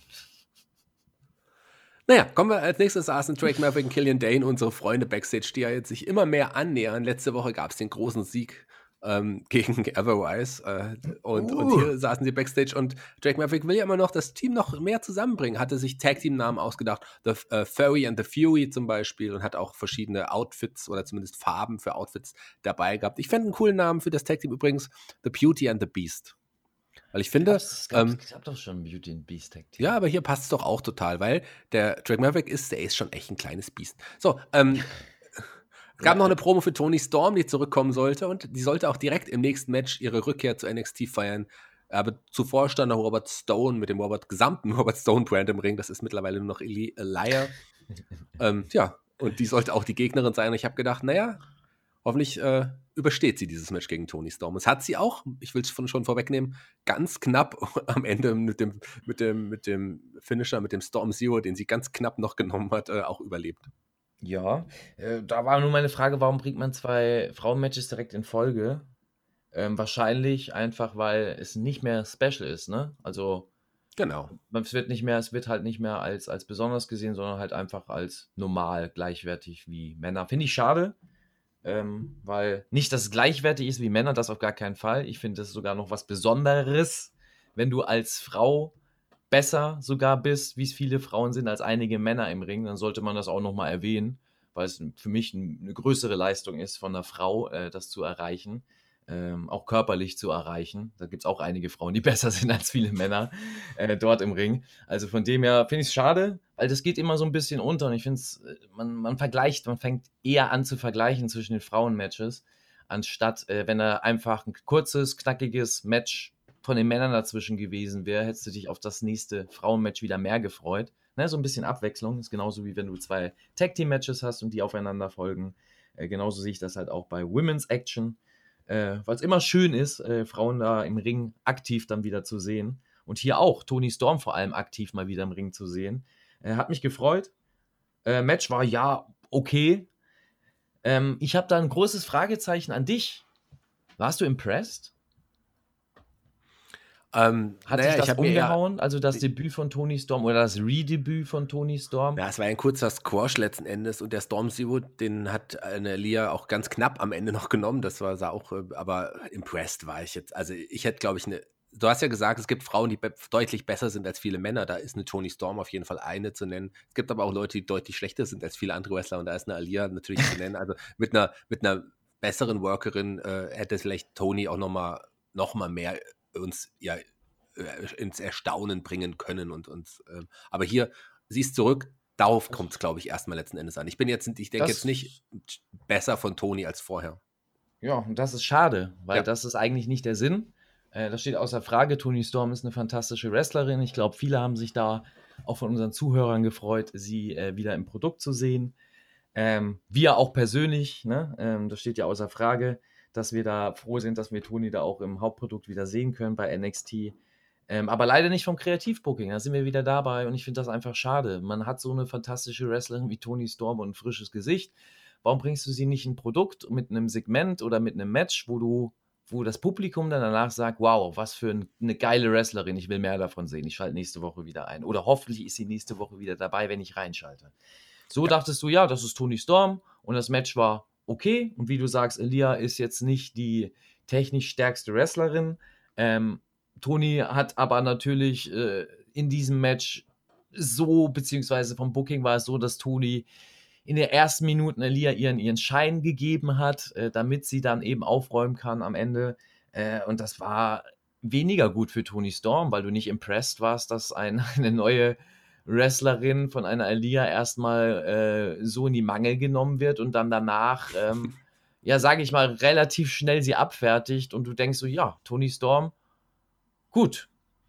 Naja, kommen wir als nächstes saßen Drake Maverick und Killian Dane, unsere Freunde Backstage, die ja jetzt sich immer mehr annähern. Letzte Woche gab es den großen Sieg ähm, gegen Everwise. Äh, und, uh. und hier saßen sie Backstage und Drake Maverick will ja immer noch das Team noch mehr zusammenbringen. Hatte sich Tag-Team-Namen ausgedacht, The uh, Furry and the Fury zum Beispiel und hat auch verschiedene Outfits oder zumindest Farben für Outfits dabei gehabt. Ich fände einen coolen Namen für das Tag-Team übrigens, The Beauty and the Beast. Weil ich finde. Es gab, ähm, gab doch schon Beauty and Beast Tag Team. Ja, aber hier passt es doch auch total, weil der Drake Maverick ist, der ist schon echt ein kleines Biest. So, ähm, Es gab noch eine Promo für Tony Storm, die zurückkommen sollte und die sollte auch direkt im nächsten Match ihre Rückkehr zu NXT feiern. Aber zuvor stand noch Robert Stone mit dem Robert gesamten Robert Stone Brand im Ring. Das ist mittlerweile nur noch Eli Liar. ähm, ja, und die sollte auch die Gegnerin sein. Und ich habe gedacht, naja, hoffentlich äh, übersteht sie dieses Match gegen Tony Storm. Es hat sie auch, ich will es schon vorwegnehmen, ganz knapp am Ende mit dem, mit dem, mit dem Finisher, mit dem Storm Zero, den sie ganz knapp noch genommen hat, äh, auch überlebt. Ja, äh, da war nur meine Frage, warum bringt man zwei Frauenmatches direkt in Folge? Ähm, wahrscheinlich einfach, weil es nicht mehr special ist, ne? Also. Genau. Es wird nicht mehr, es wird halt nicht mehr als, als besonders gesehen, sondern halt einfach als normal, gleichwertig wie Männer. Finde ich schade, ähm, weil nicht, dass es gleichwertig ist wie Männer, das auf gar keinen Fall. Ich finde, das ist sogar noch was Besonderes, wenn du als Frau besser sogar bist, wie es viele Frauen sind, als einige Männer im Ring, dann sollte man das auch nochmal erwähnen, weil es für mich eine größere Leistung ist, von einer Frau äh, das zu erreichen ähm, auch körperlich zu erreichen. Da gibt es auch einige Frauen, die besser sind als viele Männer äh, dort im Ring. Also von dem her finde ich es schade, weil das geht immer so ein bisschen unter. Und ich finde es, äh, man, man vergleicht, man fängt eher an zu vergleichen zwischen den Frauenmatches, anstatt äh, wenn er einfach ein kurzes, knackiges Match von den Männern dazwischen gewesen wäre, hättest du dich auf das nächste Frauenmatch wieder mehr gefreut. Ne, so ein bisschen Abwechslung ist genauso wie wenn du zwei Tag Team Matches hast und die aufeinander folgen. Äh, genauso sehe ich das halt auch bei Women's Action äh, weil es immer schön ist, äh, Frauen da im Ring aktiv dann wieder zu sehen. Und hier auch Tony Storm vor allem aktiv mal wieder im Ring zu sehen. Äh, hat mich gefreut. Äh, Match war ja okay. Ähm, ich habe da ein großes Fragezeichen an dich. Warst du impressed? Ähm, Hat naja, sich das umgehauen? Eher, also das Debüt von Tony Storm oder das Redebüt von Tony Storm? Ja, es war ein kurzer Squash letzten Endes und der Storm Zero, den hat eine Lia auch ganz knapp am Ende noch genommen. Das war auch, äh, aber impressed war ich jetzt. Also ich hätte, glaube ich, eine. Du hast ja gesagt, es gibt Frauen, die be deutlich besser sind als viele Männer. Da ist eine Tony Storm auf jeden Fall eine zu nennen. Es gibt aber auch Leute, die deutlich schlechter sind als viele andere Wrestler und da ist eine Alia natürlich zu nennen. Also mit einer, mit einer besseren Workerin äh, hätte vielleicht Tony auch nochmal noch mal mehr uns ja äh, ins Erstaunen bringen können und uns. Äh, aber hier, sie ist zurück. Darauf kommt es, glaube ich, erstmal letzten Endes an. Ich bin jetzt, ich denke jetzt nicht besser von Toni als vorher. Ja, und das ist schade, weil ja. das ist eigentlich nicht der Sinn. Äh, das steht außer Frage. Toni Storm ist eine fantastische Wrestlerin. Ich glaube, viele haben sich da auch von unseren Zuhörern gefreut, sie äh, wieder im Produkt zu sehen. Ähm, wir auch persönlich, ne? ähm, das steht ja außer Frage, dass wir da froh sind, dass wir Toni da auch im Hauptprodukt wieder sehen können bei NXT. Ähm, aber leider nicht vom Kreativbooking. Da sind wir wieder dabei und ich finde das einfach schade. Man hat so eine fantastische Wrestlerin wie Toni Storm und ein frisches Gesicht. Warum bringst du sie nicht in ein Produkt mit einem Segment oder mit einem Match, wo du, wo das Publikum dann danach sagt, wow, was für ein, eine geile Wrestlerin, ich will mehr davon sehen. Ich schalte nächste Woche wieder ein. Oder hoffentlich ist sie nächste Woche wieder dabei, wenn ich reinschalte. So ja. dachtest du, ja, das ist Toni Storm und das Match war okay. Und wie du sagst, Elia ist jetzt nicht die technisch stärkste Wrestlerin. Ähm, Toni hat aber natürlich äh, in diesem Match so, beziehungsweise vom Booking war es so, dass Toni in den ersten Minuten Elia ihren, ihren Schein gegeben hat, äh, damit sie dann eben aufräumen kann am Ende. Äh, und das war weniger gut für Toni Storm, weil du nicht impressed warst, dass ein, eine neue Wrestlerin von einer Elia erstmal äh, so in die Mangel genommen wird und dann danach, ähm, ja, sage ich mal, relativ schnell sie abfertigt und du denkst so, ja, Toni Storm Gut,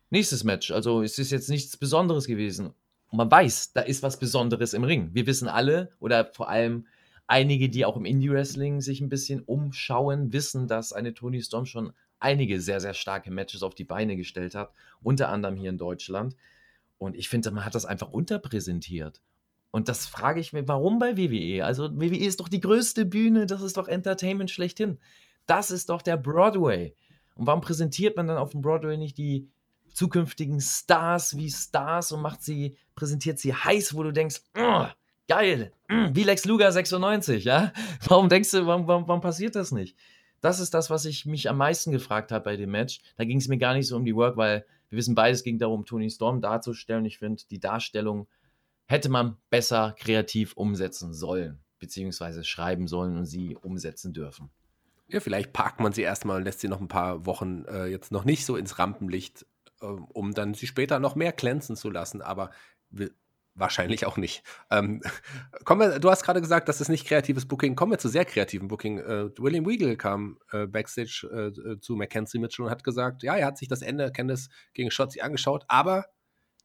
nächstes Match. Also es ist jetzt nichts Besonderes gewesen. Und man weiß, da ist was Besonderes im Ring. Wir wissen alle, oder vor allem einige, die auch im Indie-Wrestling sich ein bisschen umschauen, wissen, dass eine Tony Storm schon einige sehr, sehr starke Matches auf die Beine gestellt hat, unter anderem hier in Deutschland. Und ich finde, man hat das einfach unterpräsentiert. Und das frage ich mir, warum bei WWE? Also WWE ist doch die größte Bühne, das ist doch Entertainment schlechthin. Das ist doch der Broadway. Und warum präsentiert man dann auf dem Broadway nicht die zukünftigen Stars wie Stars und macht sie, präsentiert sie heiß, wo du denkst, oh, geil, mm, wie Lex Luger 96, ja? Warum denkst du, warum, warum, warum passiert das nicht? Das ist das, was ich mich am meisten gefragt habe bei dem Match. Da ging es mir gar nicht so um die Work, weil wir wissen, beides ging darum, Tony Storm darzustellen. Ich finde, die Darstellung hätte man besser kreativ umsetzen sollen, beziehungsweise schreiben sollen und sie umsetzen dürfen. Ja, vielleicht parkt man sie erstmal und lässt sie noch ein paar Wochen äh, jetzt noch nicht so ins Rampenlicht, äh, um dann sie später noch mehr glänzen zu lassen, aber wahrscheinlich auch nicht. Ähm, kommen wir, du hast gerade gesagt, das ist nicht kreatives Booking. Kommen wir zu sehr kreativen Booking. Äh, William Weagle kam äh, backstage äh, zu Mackenzie Mitchell und hat gesagt, ja, er hat sich das Ende Candice gegen Shotzi angeschaut, aber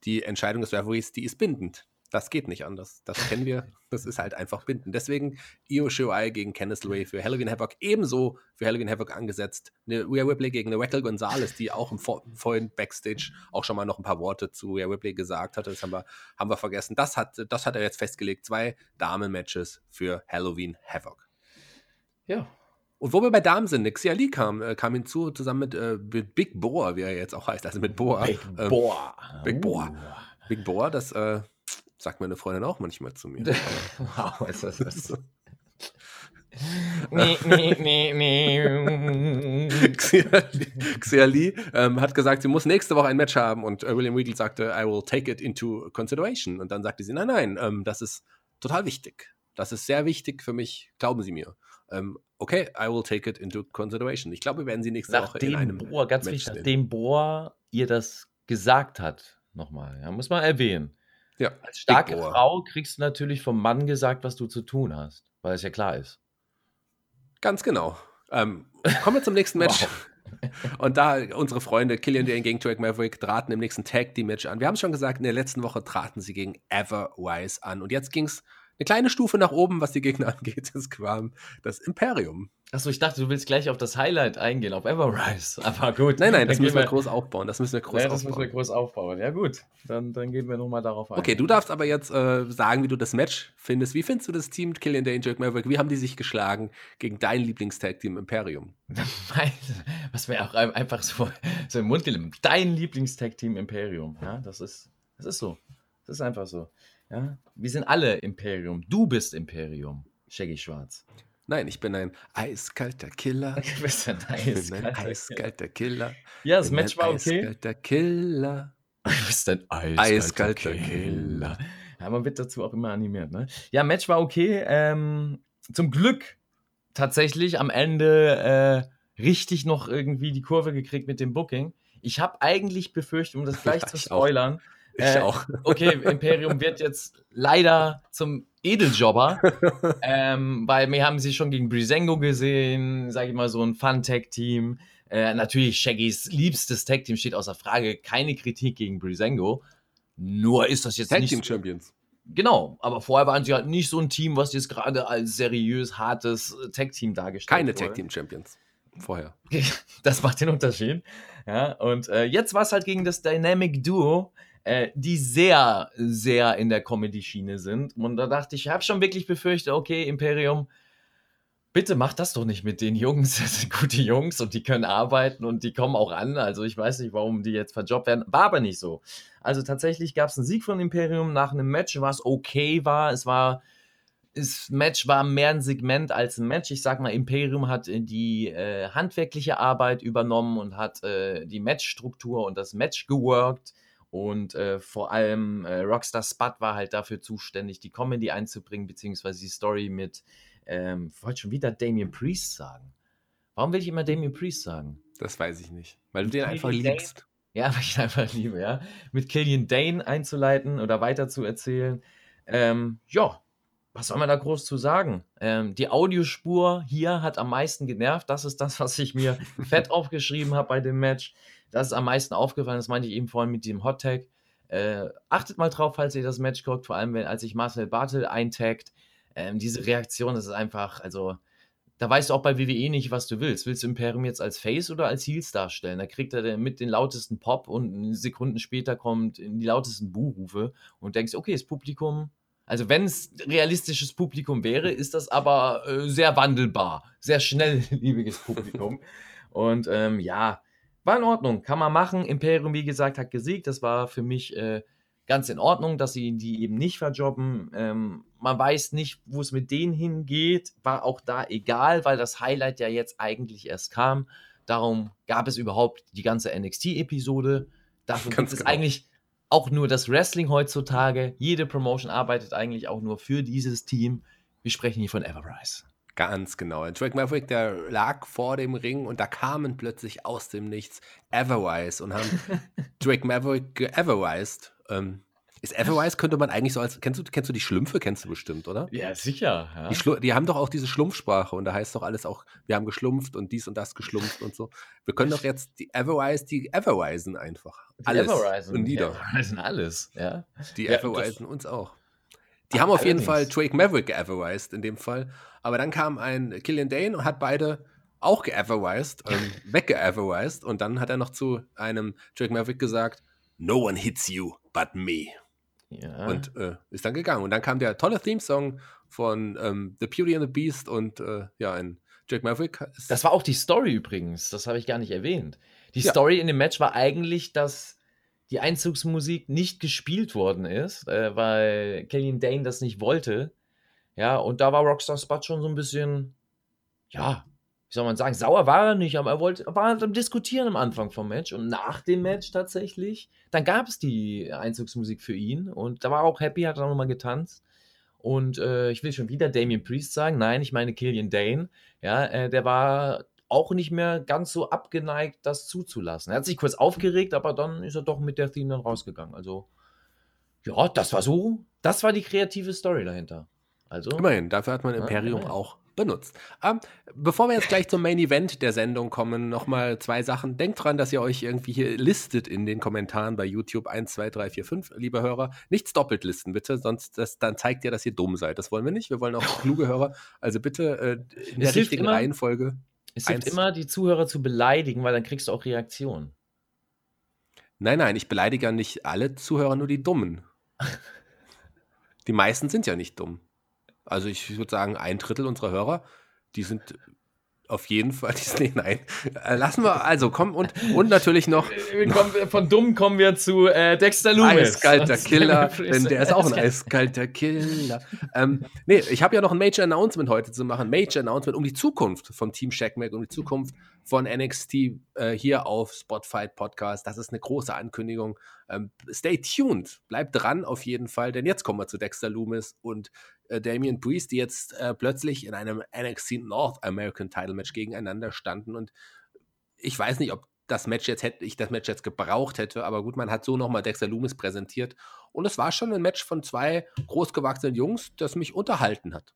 die Entscheidung des Referees, die ist bindend. Das geht nicht anders. Das kennen wir. Das ist halt einfach binden. Deswegen Io Shirai gegen Kenneth LeRae für Halloween Havoc ebenso für Halloween Havoc angesetzt. Eine Rhea Ripley gegen eine Raquel Gonzalez, die auch im vorhin Backstage auch schon mal noch ein paar Worte zu Rhea Ripley gesagt hatte. Das haben wir, haben wir vergessen. Das hat, das hat er jetzt festgelegt. Zwei Damen-Matches für Halloween Havoc. Ja. Und wo wir bei Damen sind, Nixia Lee kam, äh, kam hinzu, zusammen mit, äh, mit Big Boar, wie er jetzt auch heißt, also mit Boar. Big Ähm, Boar. Big Boar. Uh. Big Boar, das äh, sagt meine Freundin auch manchmal zu mir. wow, ist das das? nee, nee, nee, nee. Xia Li, Xia Li ähm, hat gesagt, sie muss nächste Woche ein Match haben und äh, William Regal sagte, I will take it into consideration. Und dann sagte sie, nein, nein, ähm, das ist total wichtig. Das ist sehr wichtig für mich, glauben Sie mir. Ähm, okay, I will take it into consideration. Ich glaube, wir werden sie nächste Woche in einem Nachdem Bohr, ganz Match wichtig, nachdem Bohr ihr das gesagt hat, nochmal, ja, muss man erwähnen. Ja, Als starke. Frau kriegst du natürlich vom Mann gesagt, was du zu tun hast, weil es ja klar ist. Ganz genau. Ähm, kommen wir zum nächsten Match. Und da unsere Freunde Killian Dane gegen Drake Maverick traten im nächsten Tag Team Match an. Wir haben es schon gesagt, in der letzten Woche traten sie gegen Everwise an. Und jetzt ging es eine kleine Stufe nach oben, was die Gegner angeht. Es kam das Imperium. Achso, ich dachte, du willst gleich auf das Highlight eingehen, auf Everrise. Aber gut. Nein, nein, das müssen wir gehen groß aufbauen. Das müssen wir groß ja, das müssen wir groß aufbauen. Ja, gut. Dann, dann gehen wir nochmal darauf ein. Okay, du darfst aber jetzt äh, sagen, wie du das Match findest. Wie findest du das Team Killian Dane, Drake Maverick? Wie haben die sich geschlagen gegen dein Lieblingstag-Team Imperium? Was mir auch ein- einfach so, so im Mund gelimmt. Dein Lieblingstag-Team Imperium. Ja, das ist, das ist so. Das ist einfach so. Ja, wir sind alle Imperium. Du bist Imperium. Shaggy Schwarz. Nein, ich bin ein eiskalter Killer. Du bist ein bin ein eiskalter eiskalter Killer. Ja, das bin Match war okay. Eiskalter Killer. Du bist ein eiskalter, Eiskalter Killer. Ja, man wird dazu auch immer animiert, ne? Ja, Match war okay. Ähm, zum Glück tatsächlich am Ende äh, richtig noch irgendwie die Kurve gekriegt mit dem Booking. Ich habe eigentlich befürchtet, um das gleich Ja, zu ich auch. Ich Äh, auch. okay, Imperium wird jetzt leider zum Edeljobber, ähm, weil wir haben sie schon gegen Brisengo gesehen, sage ich mal, so ein Fun-Tag-Team. Äh, natürlich, Shaggys liebstes Tag-Team steht außer Frage, keine Kritik gegen Brisengo. Nur ist das jetzt Tag nicht Team so, Champions. Genau, aber vorher waren sie halt nicht so ein Team, was jetzt gerade als seriös, hartes Tag-Team dargestellt Keine wurde. Tag Team Champions. Vorher. Das macht den Unterschied. Ja, und äh, jetzt war es halt gegen das Dynamic Duo, äh, die sehr, sehr in der Comedy-Schiene sind. Und da dachte ich, ich habe schon wirklich befürchtet, okay, Imperium, bitte mach das doch nicht mit den Jungs. Das sind gute Jungs und die können arbeiten und die kommen auch an. Also ich weiß nicht, warum die jetzt verjobbt werden. War aber nicht so. Also tatsächlich gab es einen Sieg von Imperium nach einem Match, was okay war. Es war das Match war mehr ein Segment als ein Match. Ich sag mal, Imperium hat äh, die äh, handwerkliche Arbeit übernommen und hat äh, die Matchstruktur und das Match geworkt. Und äh, vor allem äh, Rockstar Spud war halt dafür zuständig, die Comedy einzubringen, beziehungsweise die Story mit, ähm, ich wollte schon wieder Damien Priest sagen. Warum will ich immer Damien Priest sagen? Das weiß ich nicht. Weil du den einfach Dane? liebst. Ja, weil ich ihn einfach liebe, ja. Mit Killian Dane einzuleiten oder weiter zu erzählen. Ähm, ja, was soll man da groß zu sagen? Ähm, die Audiospur hier hat am meisten genervt. Das ist das, was ich mir fett aufgeschrieben habe bei dem Match. Das ist am meisten aufgefallen. Das meinte ich eben vorhin mit dem Hot Tag. Äh, achtet mal drauf, falls ihr das Match guckt, vor allem wenn, als ich Marcel Bartel eintaggt. Ähm, diese Reaktion, das ist einfach, also, da weißt du auch bei WWE nicht, was du willst. Willst du Imperium jetzt als Face oder als Heels darstellen? Da kriegt er mit den lautesten Pop und Sekunden später kommt in die lautesten Buhrufe und denkst, okay, das Publikum, also wenn es realistisches Publikum wäre, ist das aber äh, sehr wandelbar, sehr schnellliebiges Publikum. und ähm, ja, war in Ordnung, kann man machen. Imperium, wie gesagt, hat gesiegt. Das war für mich äh, ganz in Ordnung, dass sie die eben nicht verjobben. Ähm, man weiß nicht, wo es mit denen hingeht. War auch da egal, weil das Highlight ja jetzt eigentlich erst kam. Darum gab es überhaupt die ganze NXT-Episode. Dafür Ganz gibt es genau. eigentlich auch nur das Wrestling heutzutage. Jede Promotion arbeitet eigentlich auch nur für dieses Team. Wir sprechen hier von Everrise. Ganz genau. Drake Maverick, der lag vor dem Ring und da kamen plötzlich aus dem Nichts Everwise und haben Drake Maverick geeverwised. Ähm, ist Everwise, könnte man eigentlich so als. Kennst du, kennst du die Schlümpfe? Kennst du bestimmt, oder? Ja, sicher. Ja. Die, die haben doch auch diese Schlumpfsprache und da heißt doch alles auch, wir haben geschlumpft und dies und das geschlumpft und so. Wir können doch jetzt die Everwise, die Everwisen einfach. Alles Everrisen. und nieder. Everrisen alles, ja. Die Ja, Everwisen uns auch. Die haben auf jeden Fall Allerdings. Drake Maverick geeverwised in dem Fall. Aber dann kam ein Killian Dane und hat beide auch geeverwised, ähm, weggeeverwised. Und dann hat er noch zu einem Drake Maverick gesagt, No one hits you but me. ja. Und äh, ist dann gegangen. Und dann kam der tolle Theme-Song von ähm, The Beauty and the Beast und äh, ja, ein Jack Maverick. Das war auch die Story übrigens, das habe ich gar nicht erwähnt. Die ja. Story in dem Match war eigentlich, dass die Einzugsmusik nicht gespielt worden ist, äh, weil Killian Dane das nicht wollte. Ja, und da war Rockstar Spud schon so ein bisschen, ja, wie soll man sagen, sauer war er nicht, aber er wollte, war halt am Diskutieren am Anfang vom Match und nach dem Match tatsächlich, dann gab es die Einzugsmusik für ihn und da war er auch happy, hat er nochmal getanzt. Und äh, ich will schon wieder Damien Priest sagen, nein, ich meine Killian Dane. Ja, äh, der war auch nicht mehr ganz so abgeneigt, das zuzulassen. Er hat sich kurz aufgeregt, aber dann ist er doch mit der Theme dann rausgegangen. Also, ja, das war so, das war die kreative Story dahinter. Also, immerhin, dafür hat man Imperium ja, auch benutzt. Ähm, bevor wir jetzt gleich zum Main Event der Sendung kommen, nochmal zwei Sachen. Denkt dran, dass ihr euch irgendwie hier listet in den Kommentaren bei YouTube 1, 2, 3, 4, 5, liebe Hörer. Nichts doppelt listen, bitte, sonst das, dann zeigt ihr, dass ihr dumm seid. Das wollen wir nicht. Wir wollen auch kluge Hörer. Also bitte äh, in der richtigen immer, Reihenfolge. Es hilft immer, die Zuhörer zu beleidigen, weil dann kriegst du auch Reaktionen. Nein, nein, ich beleidige ja nicht alle Zuhörer, nur die Dummen. die meisten sind ja nicht dumm. Also ich würde sagen, ein Drittel unserer Hörer, die sind auf jeden Fall, nee, nein. Äh, lassen wir, also komm und, und natürlich noch. Kommen, von dumm kommen wir zu äh, Dexter Loomis. Eiskalter Killer, denn der ist auch ein eiskalter Killer. ähm, nee, ich habe ja noch ein Major Announcement heute zu machen. Major Announcement um die Zukunft vom Team Shackmack, um die Zukunft von NXT äh, hier auf Spotify Podcast. Das ist eine große Ankündigung. Ähm, stay tuned, bleibt dran auf jeden Fall, denn jetzt kommen wir zu Dexter Loomis und äh, Damian Priest, die jetzt äh, plötzlich in einem NXT North American Title Match gegeneinander standen. Und ich weiß nicht, ob das Match jetzt hätte ich das Match jetzt gebraucht hätte, aber gut, man hat so nochmal Dexter Loomis präsentiert. Und es war schon ein Match von zwei großgewachsenen Jungs, das mich unterhalten hat.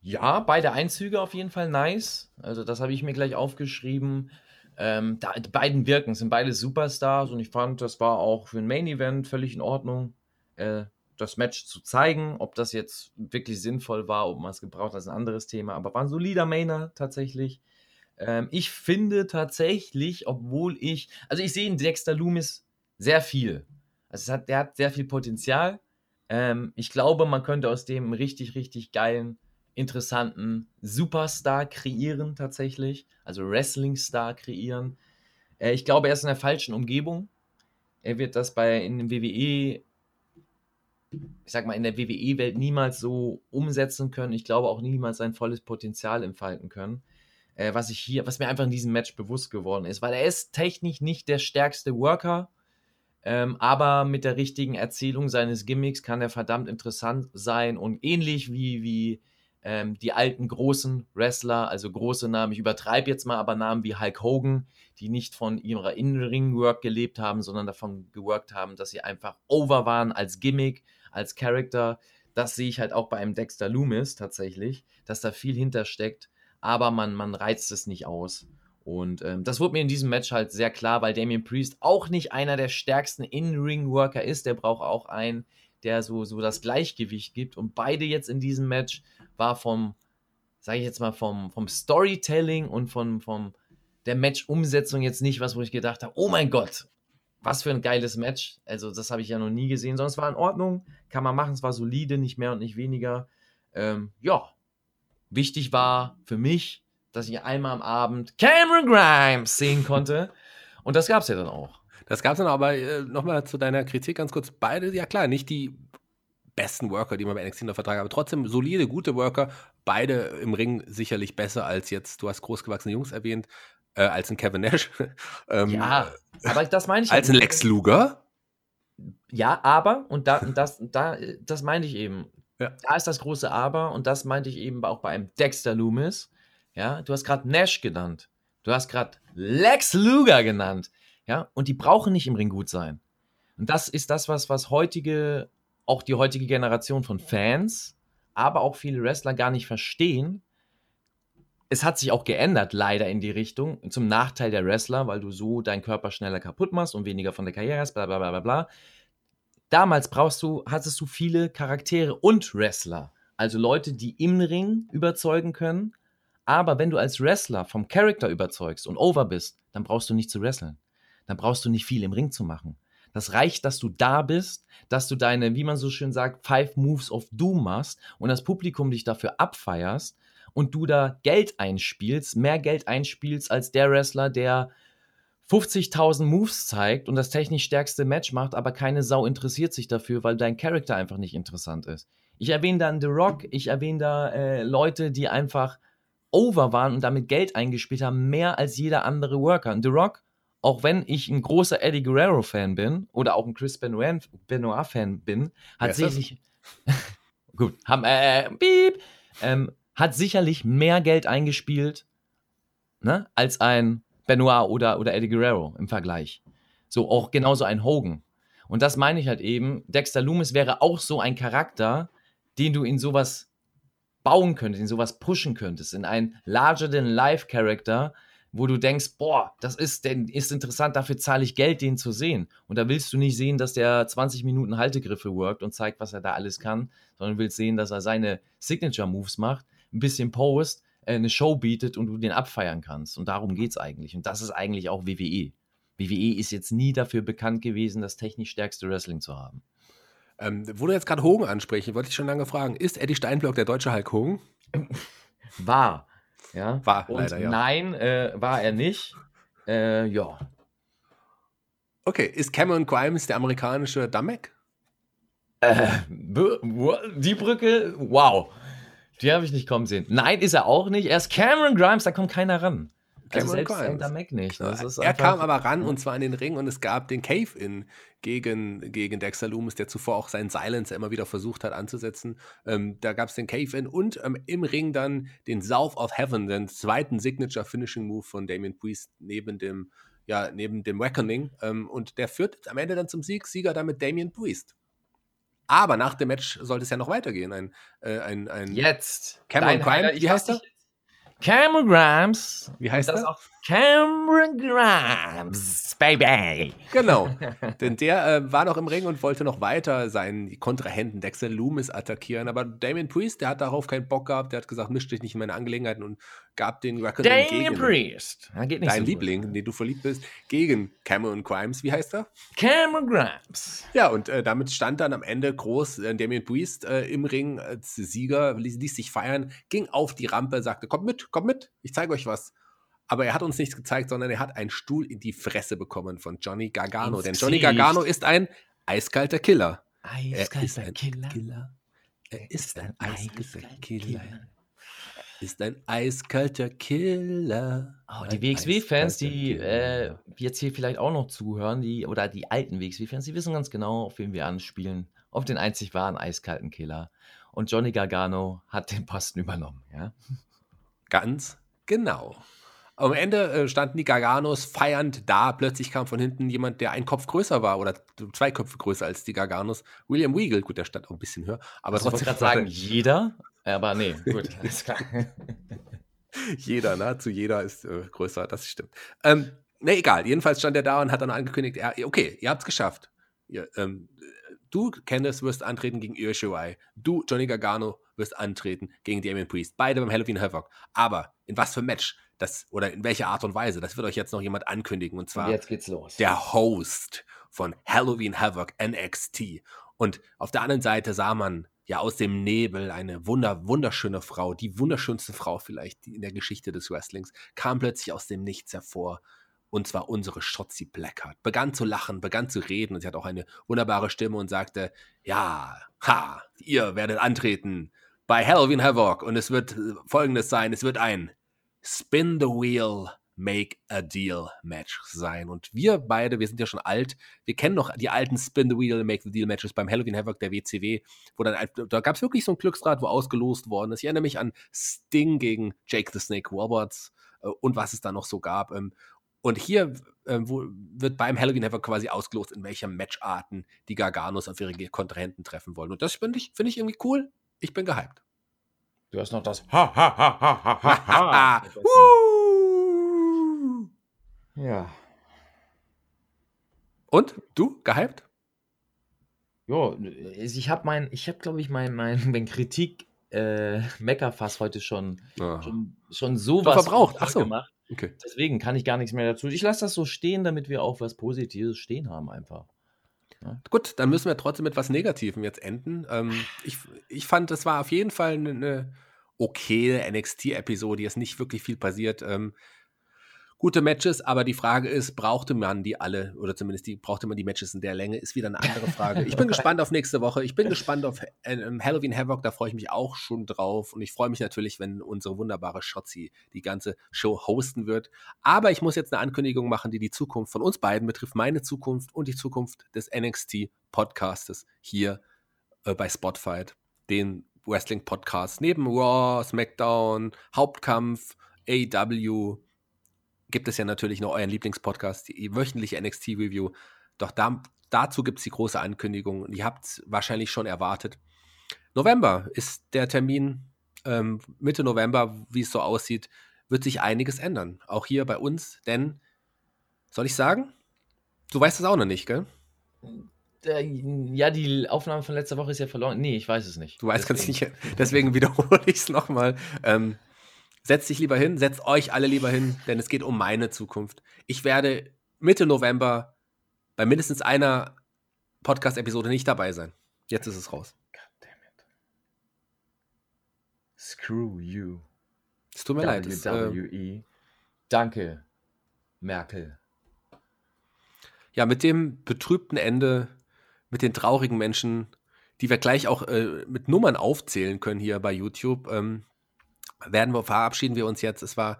Ja, beide Einzüge auf jeden Fall nice. Also, das habe ich mir gleich aufgeschrieben. Ähm, da, die beiden wirken, sind beide Superstars und ich fand, das war auch für ein Main Event völlig in Ordnung. Äh, das Match zu zeigen. Ob das jetzt wirklich sinnvoll war, ob man es gebraucht hat, ist ein anderes Thema. Aber war ein solider Mainer tatsächlich. Ähm, ich finde tatsächlich, obwohl ich, also ich sehe in Dexter Loomis sehr viel. Also hat, der hat sehr viel Potenzial. Ähm, ich glaube, man könnte aus dem einen richtig, richtig geilen, interessanten Superstar kreieren tatsächlich. Also Wrestling-Star kreieren. Äh, ich glaube, er ist in der falschen Umgebung. Er wird das bei in dem WWE ich sag mal, in der WWE-Welt niemals so umsetzen können. Ich glaube auch niemals sein volles Potenzial entfalten können. Äh, was ich hier, was mir einfach in diesem Match bewusst geworden ist, weil er ist technisch nicht der stärkste Worker, ähm, aber mit der richtigen Erzählung seines Gimmicks kann er verdammt interessant sein und ähnlich wie, wie ähm, die alten großen Wrestler, also große Namen, ich übertreibe jetzt mal, aber Namen wie Hulk Hogan, die nicht von ihrer In-Ring-Work gelebt haben, sondern davon geworkt haben, dass sie einfach over waren als Gimmick als Charakter. Das sehe ich halt auch bei einem Dexter Loomis tatsächlich, dass da viel hintersteckt, aber man, man reizt es nicht aus. Und ähm, das wurde mir in diesem Match halt sehr klar, weil Damien Priest auch nicht einer der stärksten In-Ring-Worker ist. Der braucht auch einen, der so, so das Gleichgewicht gibt. Und beide jetzt in diesem Match war vom, sage ich jetzt mal, vom, vom Storytelling und von, vom der Match-Umsetzung jetzt nicht was, wo ich gedacht habe, oh mein Gott, was für ein geiles Match. Also, das habe ich ja noch nie gesehen. Sonst war in Ordnung. Kann man machen. Es war solide, nicht mehr und nicht weniger. Ähm, ja. Wichtig war für mich, dass ich einmal am Abend Cameron Grimes sehen konnte. und das gab es ja dann auch. Das gab es dann aber äh, nochmal zu deiner Kritik ganz kurz. Beide, ja klar, nicht die besten Worker, die man bei NXT noch vertragen, aber trotzdem solide, gute Worker. Beide im Ring sicherlich besser als jetzt, du hast großgewachsene Jungs erwähnt, äh, als ein Kevin Nash. ähm, ja, aber das meine ich. Als ein Lex Luger? Ja, aber, und da, das, da, das meinte ich eben. Ja. Da ist das große Aber, und das meinte ich eben auch bei einem Dexter Loomis. Ja, du hast gerade Nash genannt. Du hast gerade Lex Luger genannt. Ja, und die brauchen nicht im Ring gut sein. Und das ist das, was, was heutige, auch die heutige Generation von Fans, aber auch viele Wrestler gar nicht verstehen, es hat sich auch geändert, leider in die Richtung, zum Nachteil der Wrestler, weil du so deinen Körper schneller kaputt machst und weniger von der Karriere hast, bla bla bla bla bla. Damals brauchst du, hattest du viele Charaktere und Wrestler. Also Leute, die im Ring überzeugen können. Aber wenn du als Wrestler vom Charakter überzeugst und over bist, dann brauchst du nicht zu wresteln. Dann brauchst du nicht viel im Ring zu machen. Das reicht, dass du da bist, dass du deine, wie man so schön sagt, Five Moves of Doom machst und das Publikum dich dafür abfeierst und du da Geld einspielst, mehr Geld einspielst als der Wrestler, der 50.000 Moves zeigt und das technisch stärkste Match macht, aber keine Sau interessiert sich dafür, weil dein Charakter einfach nicht interessant ist. Ich erwähne dann The Rock, ich erwähne da äh, Leute, die einfach over waren und damit Geld eingespielt haben, mehr als jeder andere Worker. Und The Rock, auch wenn ich ein großer Eddie Guerrero-Fan bin oder auch ein Chris Benoit-Fan bin, hat sicherlich. gut, haben, äh, piep, ähm, hat sicherlich mehr Geld eingespielt ne, als ein Benoit oder, oder Eddie Guerrero im Vergleich. So auch genauso ein Hogan. Und das meine ich halt eben. Dexter Loomis wäre auch so ein Charakter, den du in sowas bauen könntest, in sowas pushen könntest, in einen larger-than-life-Character, wo du denkst, boah, das ist, denn, ist interessant, dafür zahle ich Geld, den zu sehen. Und da willst du nicht sehen, dass der 20 Minuten Haltegriffe workt und zeigt, was er da alles kann, sondern willst sehen, dass er seine Signature-Moves macht, ein bisschen post, äh, eine Show bietet und du den abfeiern kannst. Und darum geht es eigentlich. Und das ist eigentlich auch WWE. WWE ist jetzt nie dafür bekannt gewesen, das technisch stärkste Wrestling zu haben. Ähm, wo du jetzt gerade Hogan ansprechen, wollte ich schon lange fragen, ist Eddie Steinblock der deutsche Hulk Hogan? War. Ja. War, Und leider, ja. Nein, äh, war er nicht. Äh, ja. Okay, ist Cameron Grimes der amerikanische Damek? Äh, die Brücke, wow. Die habe ich nicht kommen sehen. Nein, ist er auch nicht. Er ist Cameron Grimes, da kommt keiner ran. Cameron also selbst Grimes. Mac nicht. Er kam aber ran und zwar in den Ring und es gab den Cave-In gegen, gegen Dexter Loomis, der zuvor auch seinen Silencer immer wieder versucht hat anzusetzen. Ähm, da gab es den Cave-In und ähm, im Ring dann den South of Heaven, den zweiten Signature-Finishing-Move von Damien Priest neben dem, ja, neben dem Reckoning. Ähm, und der führt am Ende dann zum Sieg, Sieger damit Damien Priest. Aber nach dem Match sollte es ja noch weitergehen. Ein, äh, ein, ein Jetzt. Cameron Dein ich wie heißt nicht. Cameron Grimes. Wie heißt das? Auch Cameron Grimes, baby. Genau, denn der äh, war noch im Ring und wollte noch weiter seinen Kontrahenten Dexter Loomis attackieren, aber Damien Priest, der hat darauf keinen Bock gehabt, der hat gesagt, misch dich nicht in meine Angelegenheiten und gab den Record Damien Priest. Ja, geht nicht dein so. Liebling, in den du verliebt bist, gegen Cameron Grimes, wie heißt er? Cameron Grimes. Ja, und äh, damit stand dann am Ende groß äh, Damien Priest äh, im Ring als Sieger, ließ, ließ sich feiern, ging auf die Rampe, sagte, kommt mit, kommt mit, ich zeige euch was. Aber er hat uns nichts gezeigt, sondern er hat einen Stuhl in die Fresse bekommen von Johnny Gargano. Ins Denn Johnny Gesicht. Gargano ist ein eiskalter Killer. Er ist Eiskalter ein Killer. Killer. Er ist ein eiskalter eiskalter Killer. Killer. Ist ein eiskalter Killer. Oh, die Ein WXW-Fans, die äh, jetzt hier vielleicht auch noch zuhören, die, oder die alten WXW-Fans, die wissen ganz genau, auf wen wir anspielen. Auf den einzig wahren eiskalten Killer. Und Johnny Gargano hat den Posten übernommen, ja. Ganz genau. Am Ende äh, standen die Garganos feiernd da. Plötzlich kam von hinten jemand, der ein Kopf größer war oder zwei Köpfe größer als die Garganos. William Weagle, gut, der stand auch ein bisschen höher, aber Also ich wollte trotzdem gerade sagen, jeder, aber nee, gut, alles klar. jeder, nahezu jeder ist äh, größer, das stimmt. Ähm, ne, egal. Jedenfalls stand er da und hat dann angekündigt, er, okay, ihr habt's geschafft. Ihr, ähm, du, Candice, wirst antreten gegen Io Shirai. Du, Johnny Gargano, wirst antreten gegen Damien Priest. Beide beim Halloween Havoc. Aber in was für ein Match? Das, oder in welcher Art und Weise? Das wird euch jetzt noch jemand ankündigen. Und zwar Und jetzt geht's los. der Host von Halloween Havoc NXT. Und auf der anderen Seite sah man ja aus dem Nebel eine wunder, wunderschöne Frau, die wunderschönste Frau vielleicht in der Geschichte des Wrestlings, kam plötzlich aus dem Nichts hervor. Und zwar unsere Shotzi Blackheart. Begann zu lachen, begann zu reden und sie hat auch eine wunderbare Stimme und sagte, ja, ha, ihr werdet antreten bei Halloween Havoc und es wird äh, folgendes sein, es wird ein Spin the Wheel, Make a Deal Match sein. Und wir beide, wir sind ja schon alt, wir kennen noch die alten Spin the Wheel, Make the Deal Matches beim Halloween Havoc der WCW, wo dann, da gab es wirklich so ein Glücksrad, wo ausgelost worden ist. Ich erinnere mich an Sting gegen Jake the Snake Roberts äh, und was es da noch so gab. Ähm, und hier äh, wo, wird beim Halloween Havoc quasi ausgelost, in welcher Matcharten die Garganos auf ihre Kontrahenten treffen wollen. Und das finde ich, finde ich irgendwie cool. Ich bin gehypt. Du hast noch das Ha, ha, ha, ha, ha, ha! Ja. Und du gehypt? Jo, ich habe mein, ich habe glaube ich mein, mein, mein Kritik äh, Meckerfass heute schon, schon, schon sowas verbraucht. Ach so. gemacht. Okay. Deswegen kann ich gar nichts mehr dazu. Ich lasse das so stehen, damit wir auch was Positives stehen haben einfach. Gut, dann müssen wir trotzdem mit was Negativem jetzt enden. Ähm, ich, ich fand, das war auf jeden Fall eine, eine okay NXT-Episode. Hier ist nicht wirklich viel passiert. Ähm, gute Matches, aber die Frage ist, brauchte man die alle oder zumindest die, brauchte man die Matches in der Länge, ist wieder eine andere Frage. Ich bin gespannt auf nächste Woche. Ich bin gespannt auf äh, Halloween Havoc, da freue ich mich auch schon drauf und ich freue mich natürlich, wenn unsere wunderbare Shotzi die ganze Show hosten wird. Aber ich muss jetzt eine Ankündigung machen, die die Zukunft von uns beiden betrifft, meine Zukunft und die Zukunft des NXT Podcastes hier äh, bei Spotify, den Wrestling Podcast neben Raw, SmackDown, Hauptkampf, AW gibt es ja natürlich noch euren Lieblingspodcast, die wöchentliche NXT-Review. Doch da, dazu gibt es die große Ankündigung und ihr habt es wahrscheinlich schon erwartet. November ist der Termin, ähm, Mitte November, wie es so aussieht, wird sich einiges ändern. Auch hier bei uns, denn, soll ich sagen? Du weißt es auch noch nicht, gell? Ja, die Aufnahme von letzter Woche ist ja verloren. Nee, ich weiß es nicht. Du weißt es nicht. Deswegen wiederhole ich es nochmal. Ähm, Setzt dich lieber hin, setzt euch alle lieber hin, denn es geht um meine Zukunft. Ich werde Mitte November bei mindestens einer Podcast-Episode nicht dabei sein. Jetzt ist es raus. Goddammit. Screw you. Es tut mir leid. WWE. Danke, Merkel. Ja, mit dem betrübten Ende, mit den traurigen Menschen, die wir gleich auch äh, mit Nummern aufzählen können hier bei YouTube, ähm, werden wir, verabschieden wir uns jetzt. Es war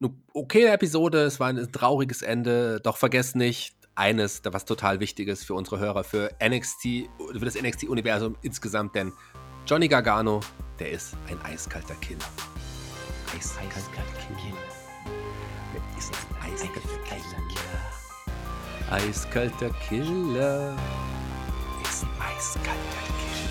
eine okay Episode, es war ein trauriges Ende, doch vergesst nicht, eines, was total wichtig ist für unsere Hörer, für NXT, für das NXT-Universum insgesamt, denn Johnny Gargano, der ist ein eiskalter Killer. Eiskalter, Killer. Der ist ein eiskalter Killer. Eiskalter Killer. Ist ein eiskalter Killer.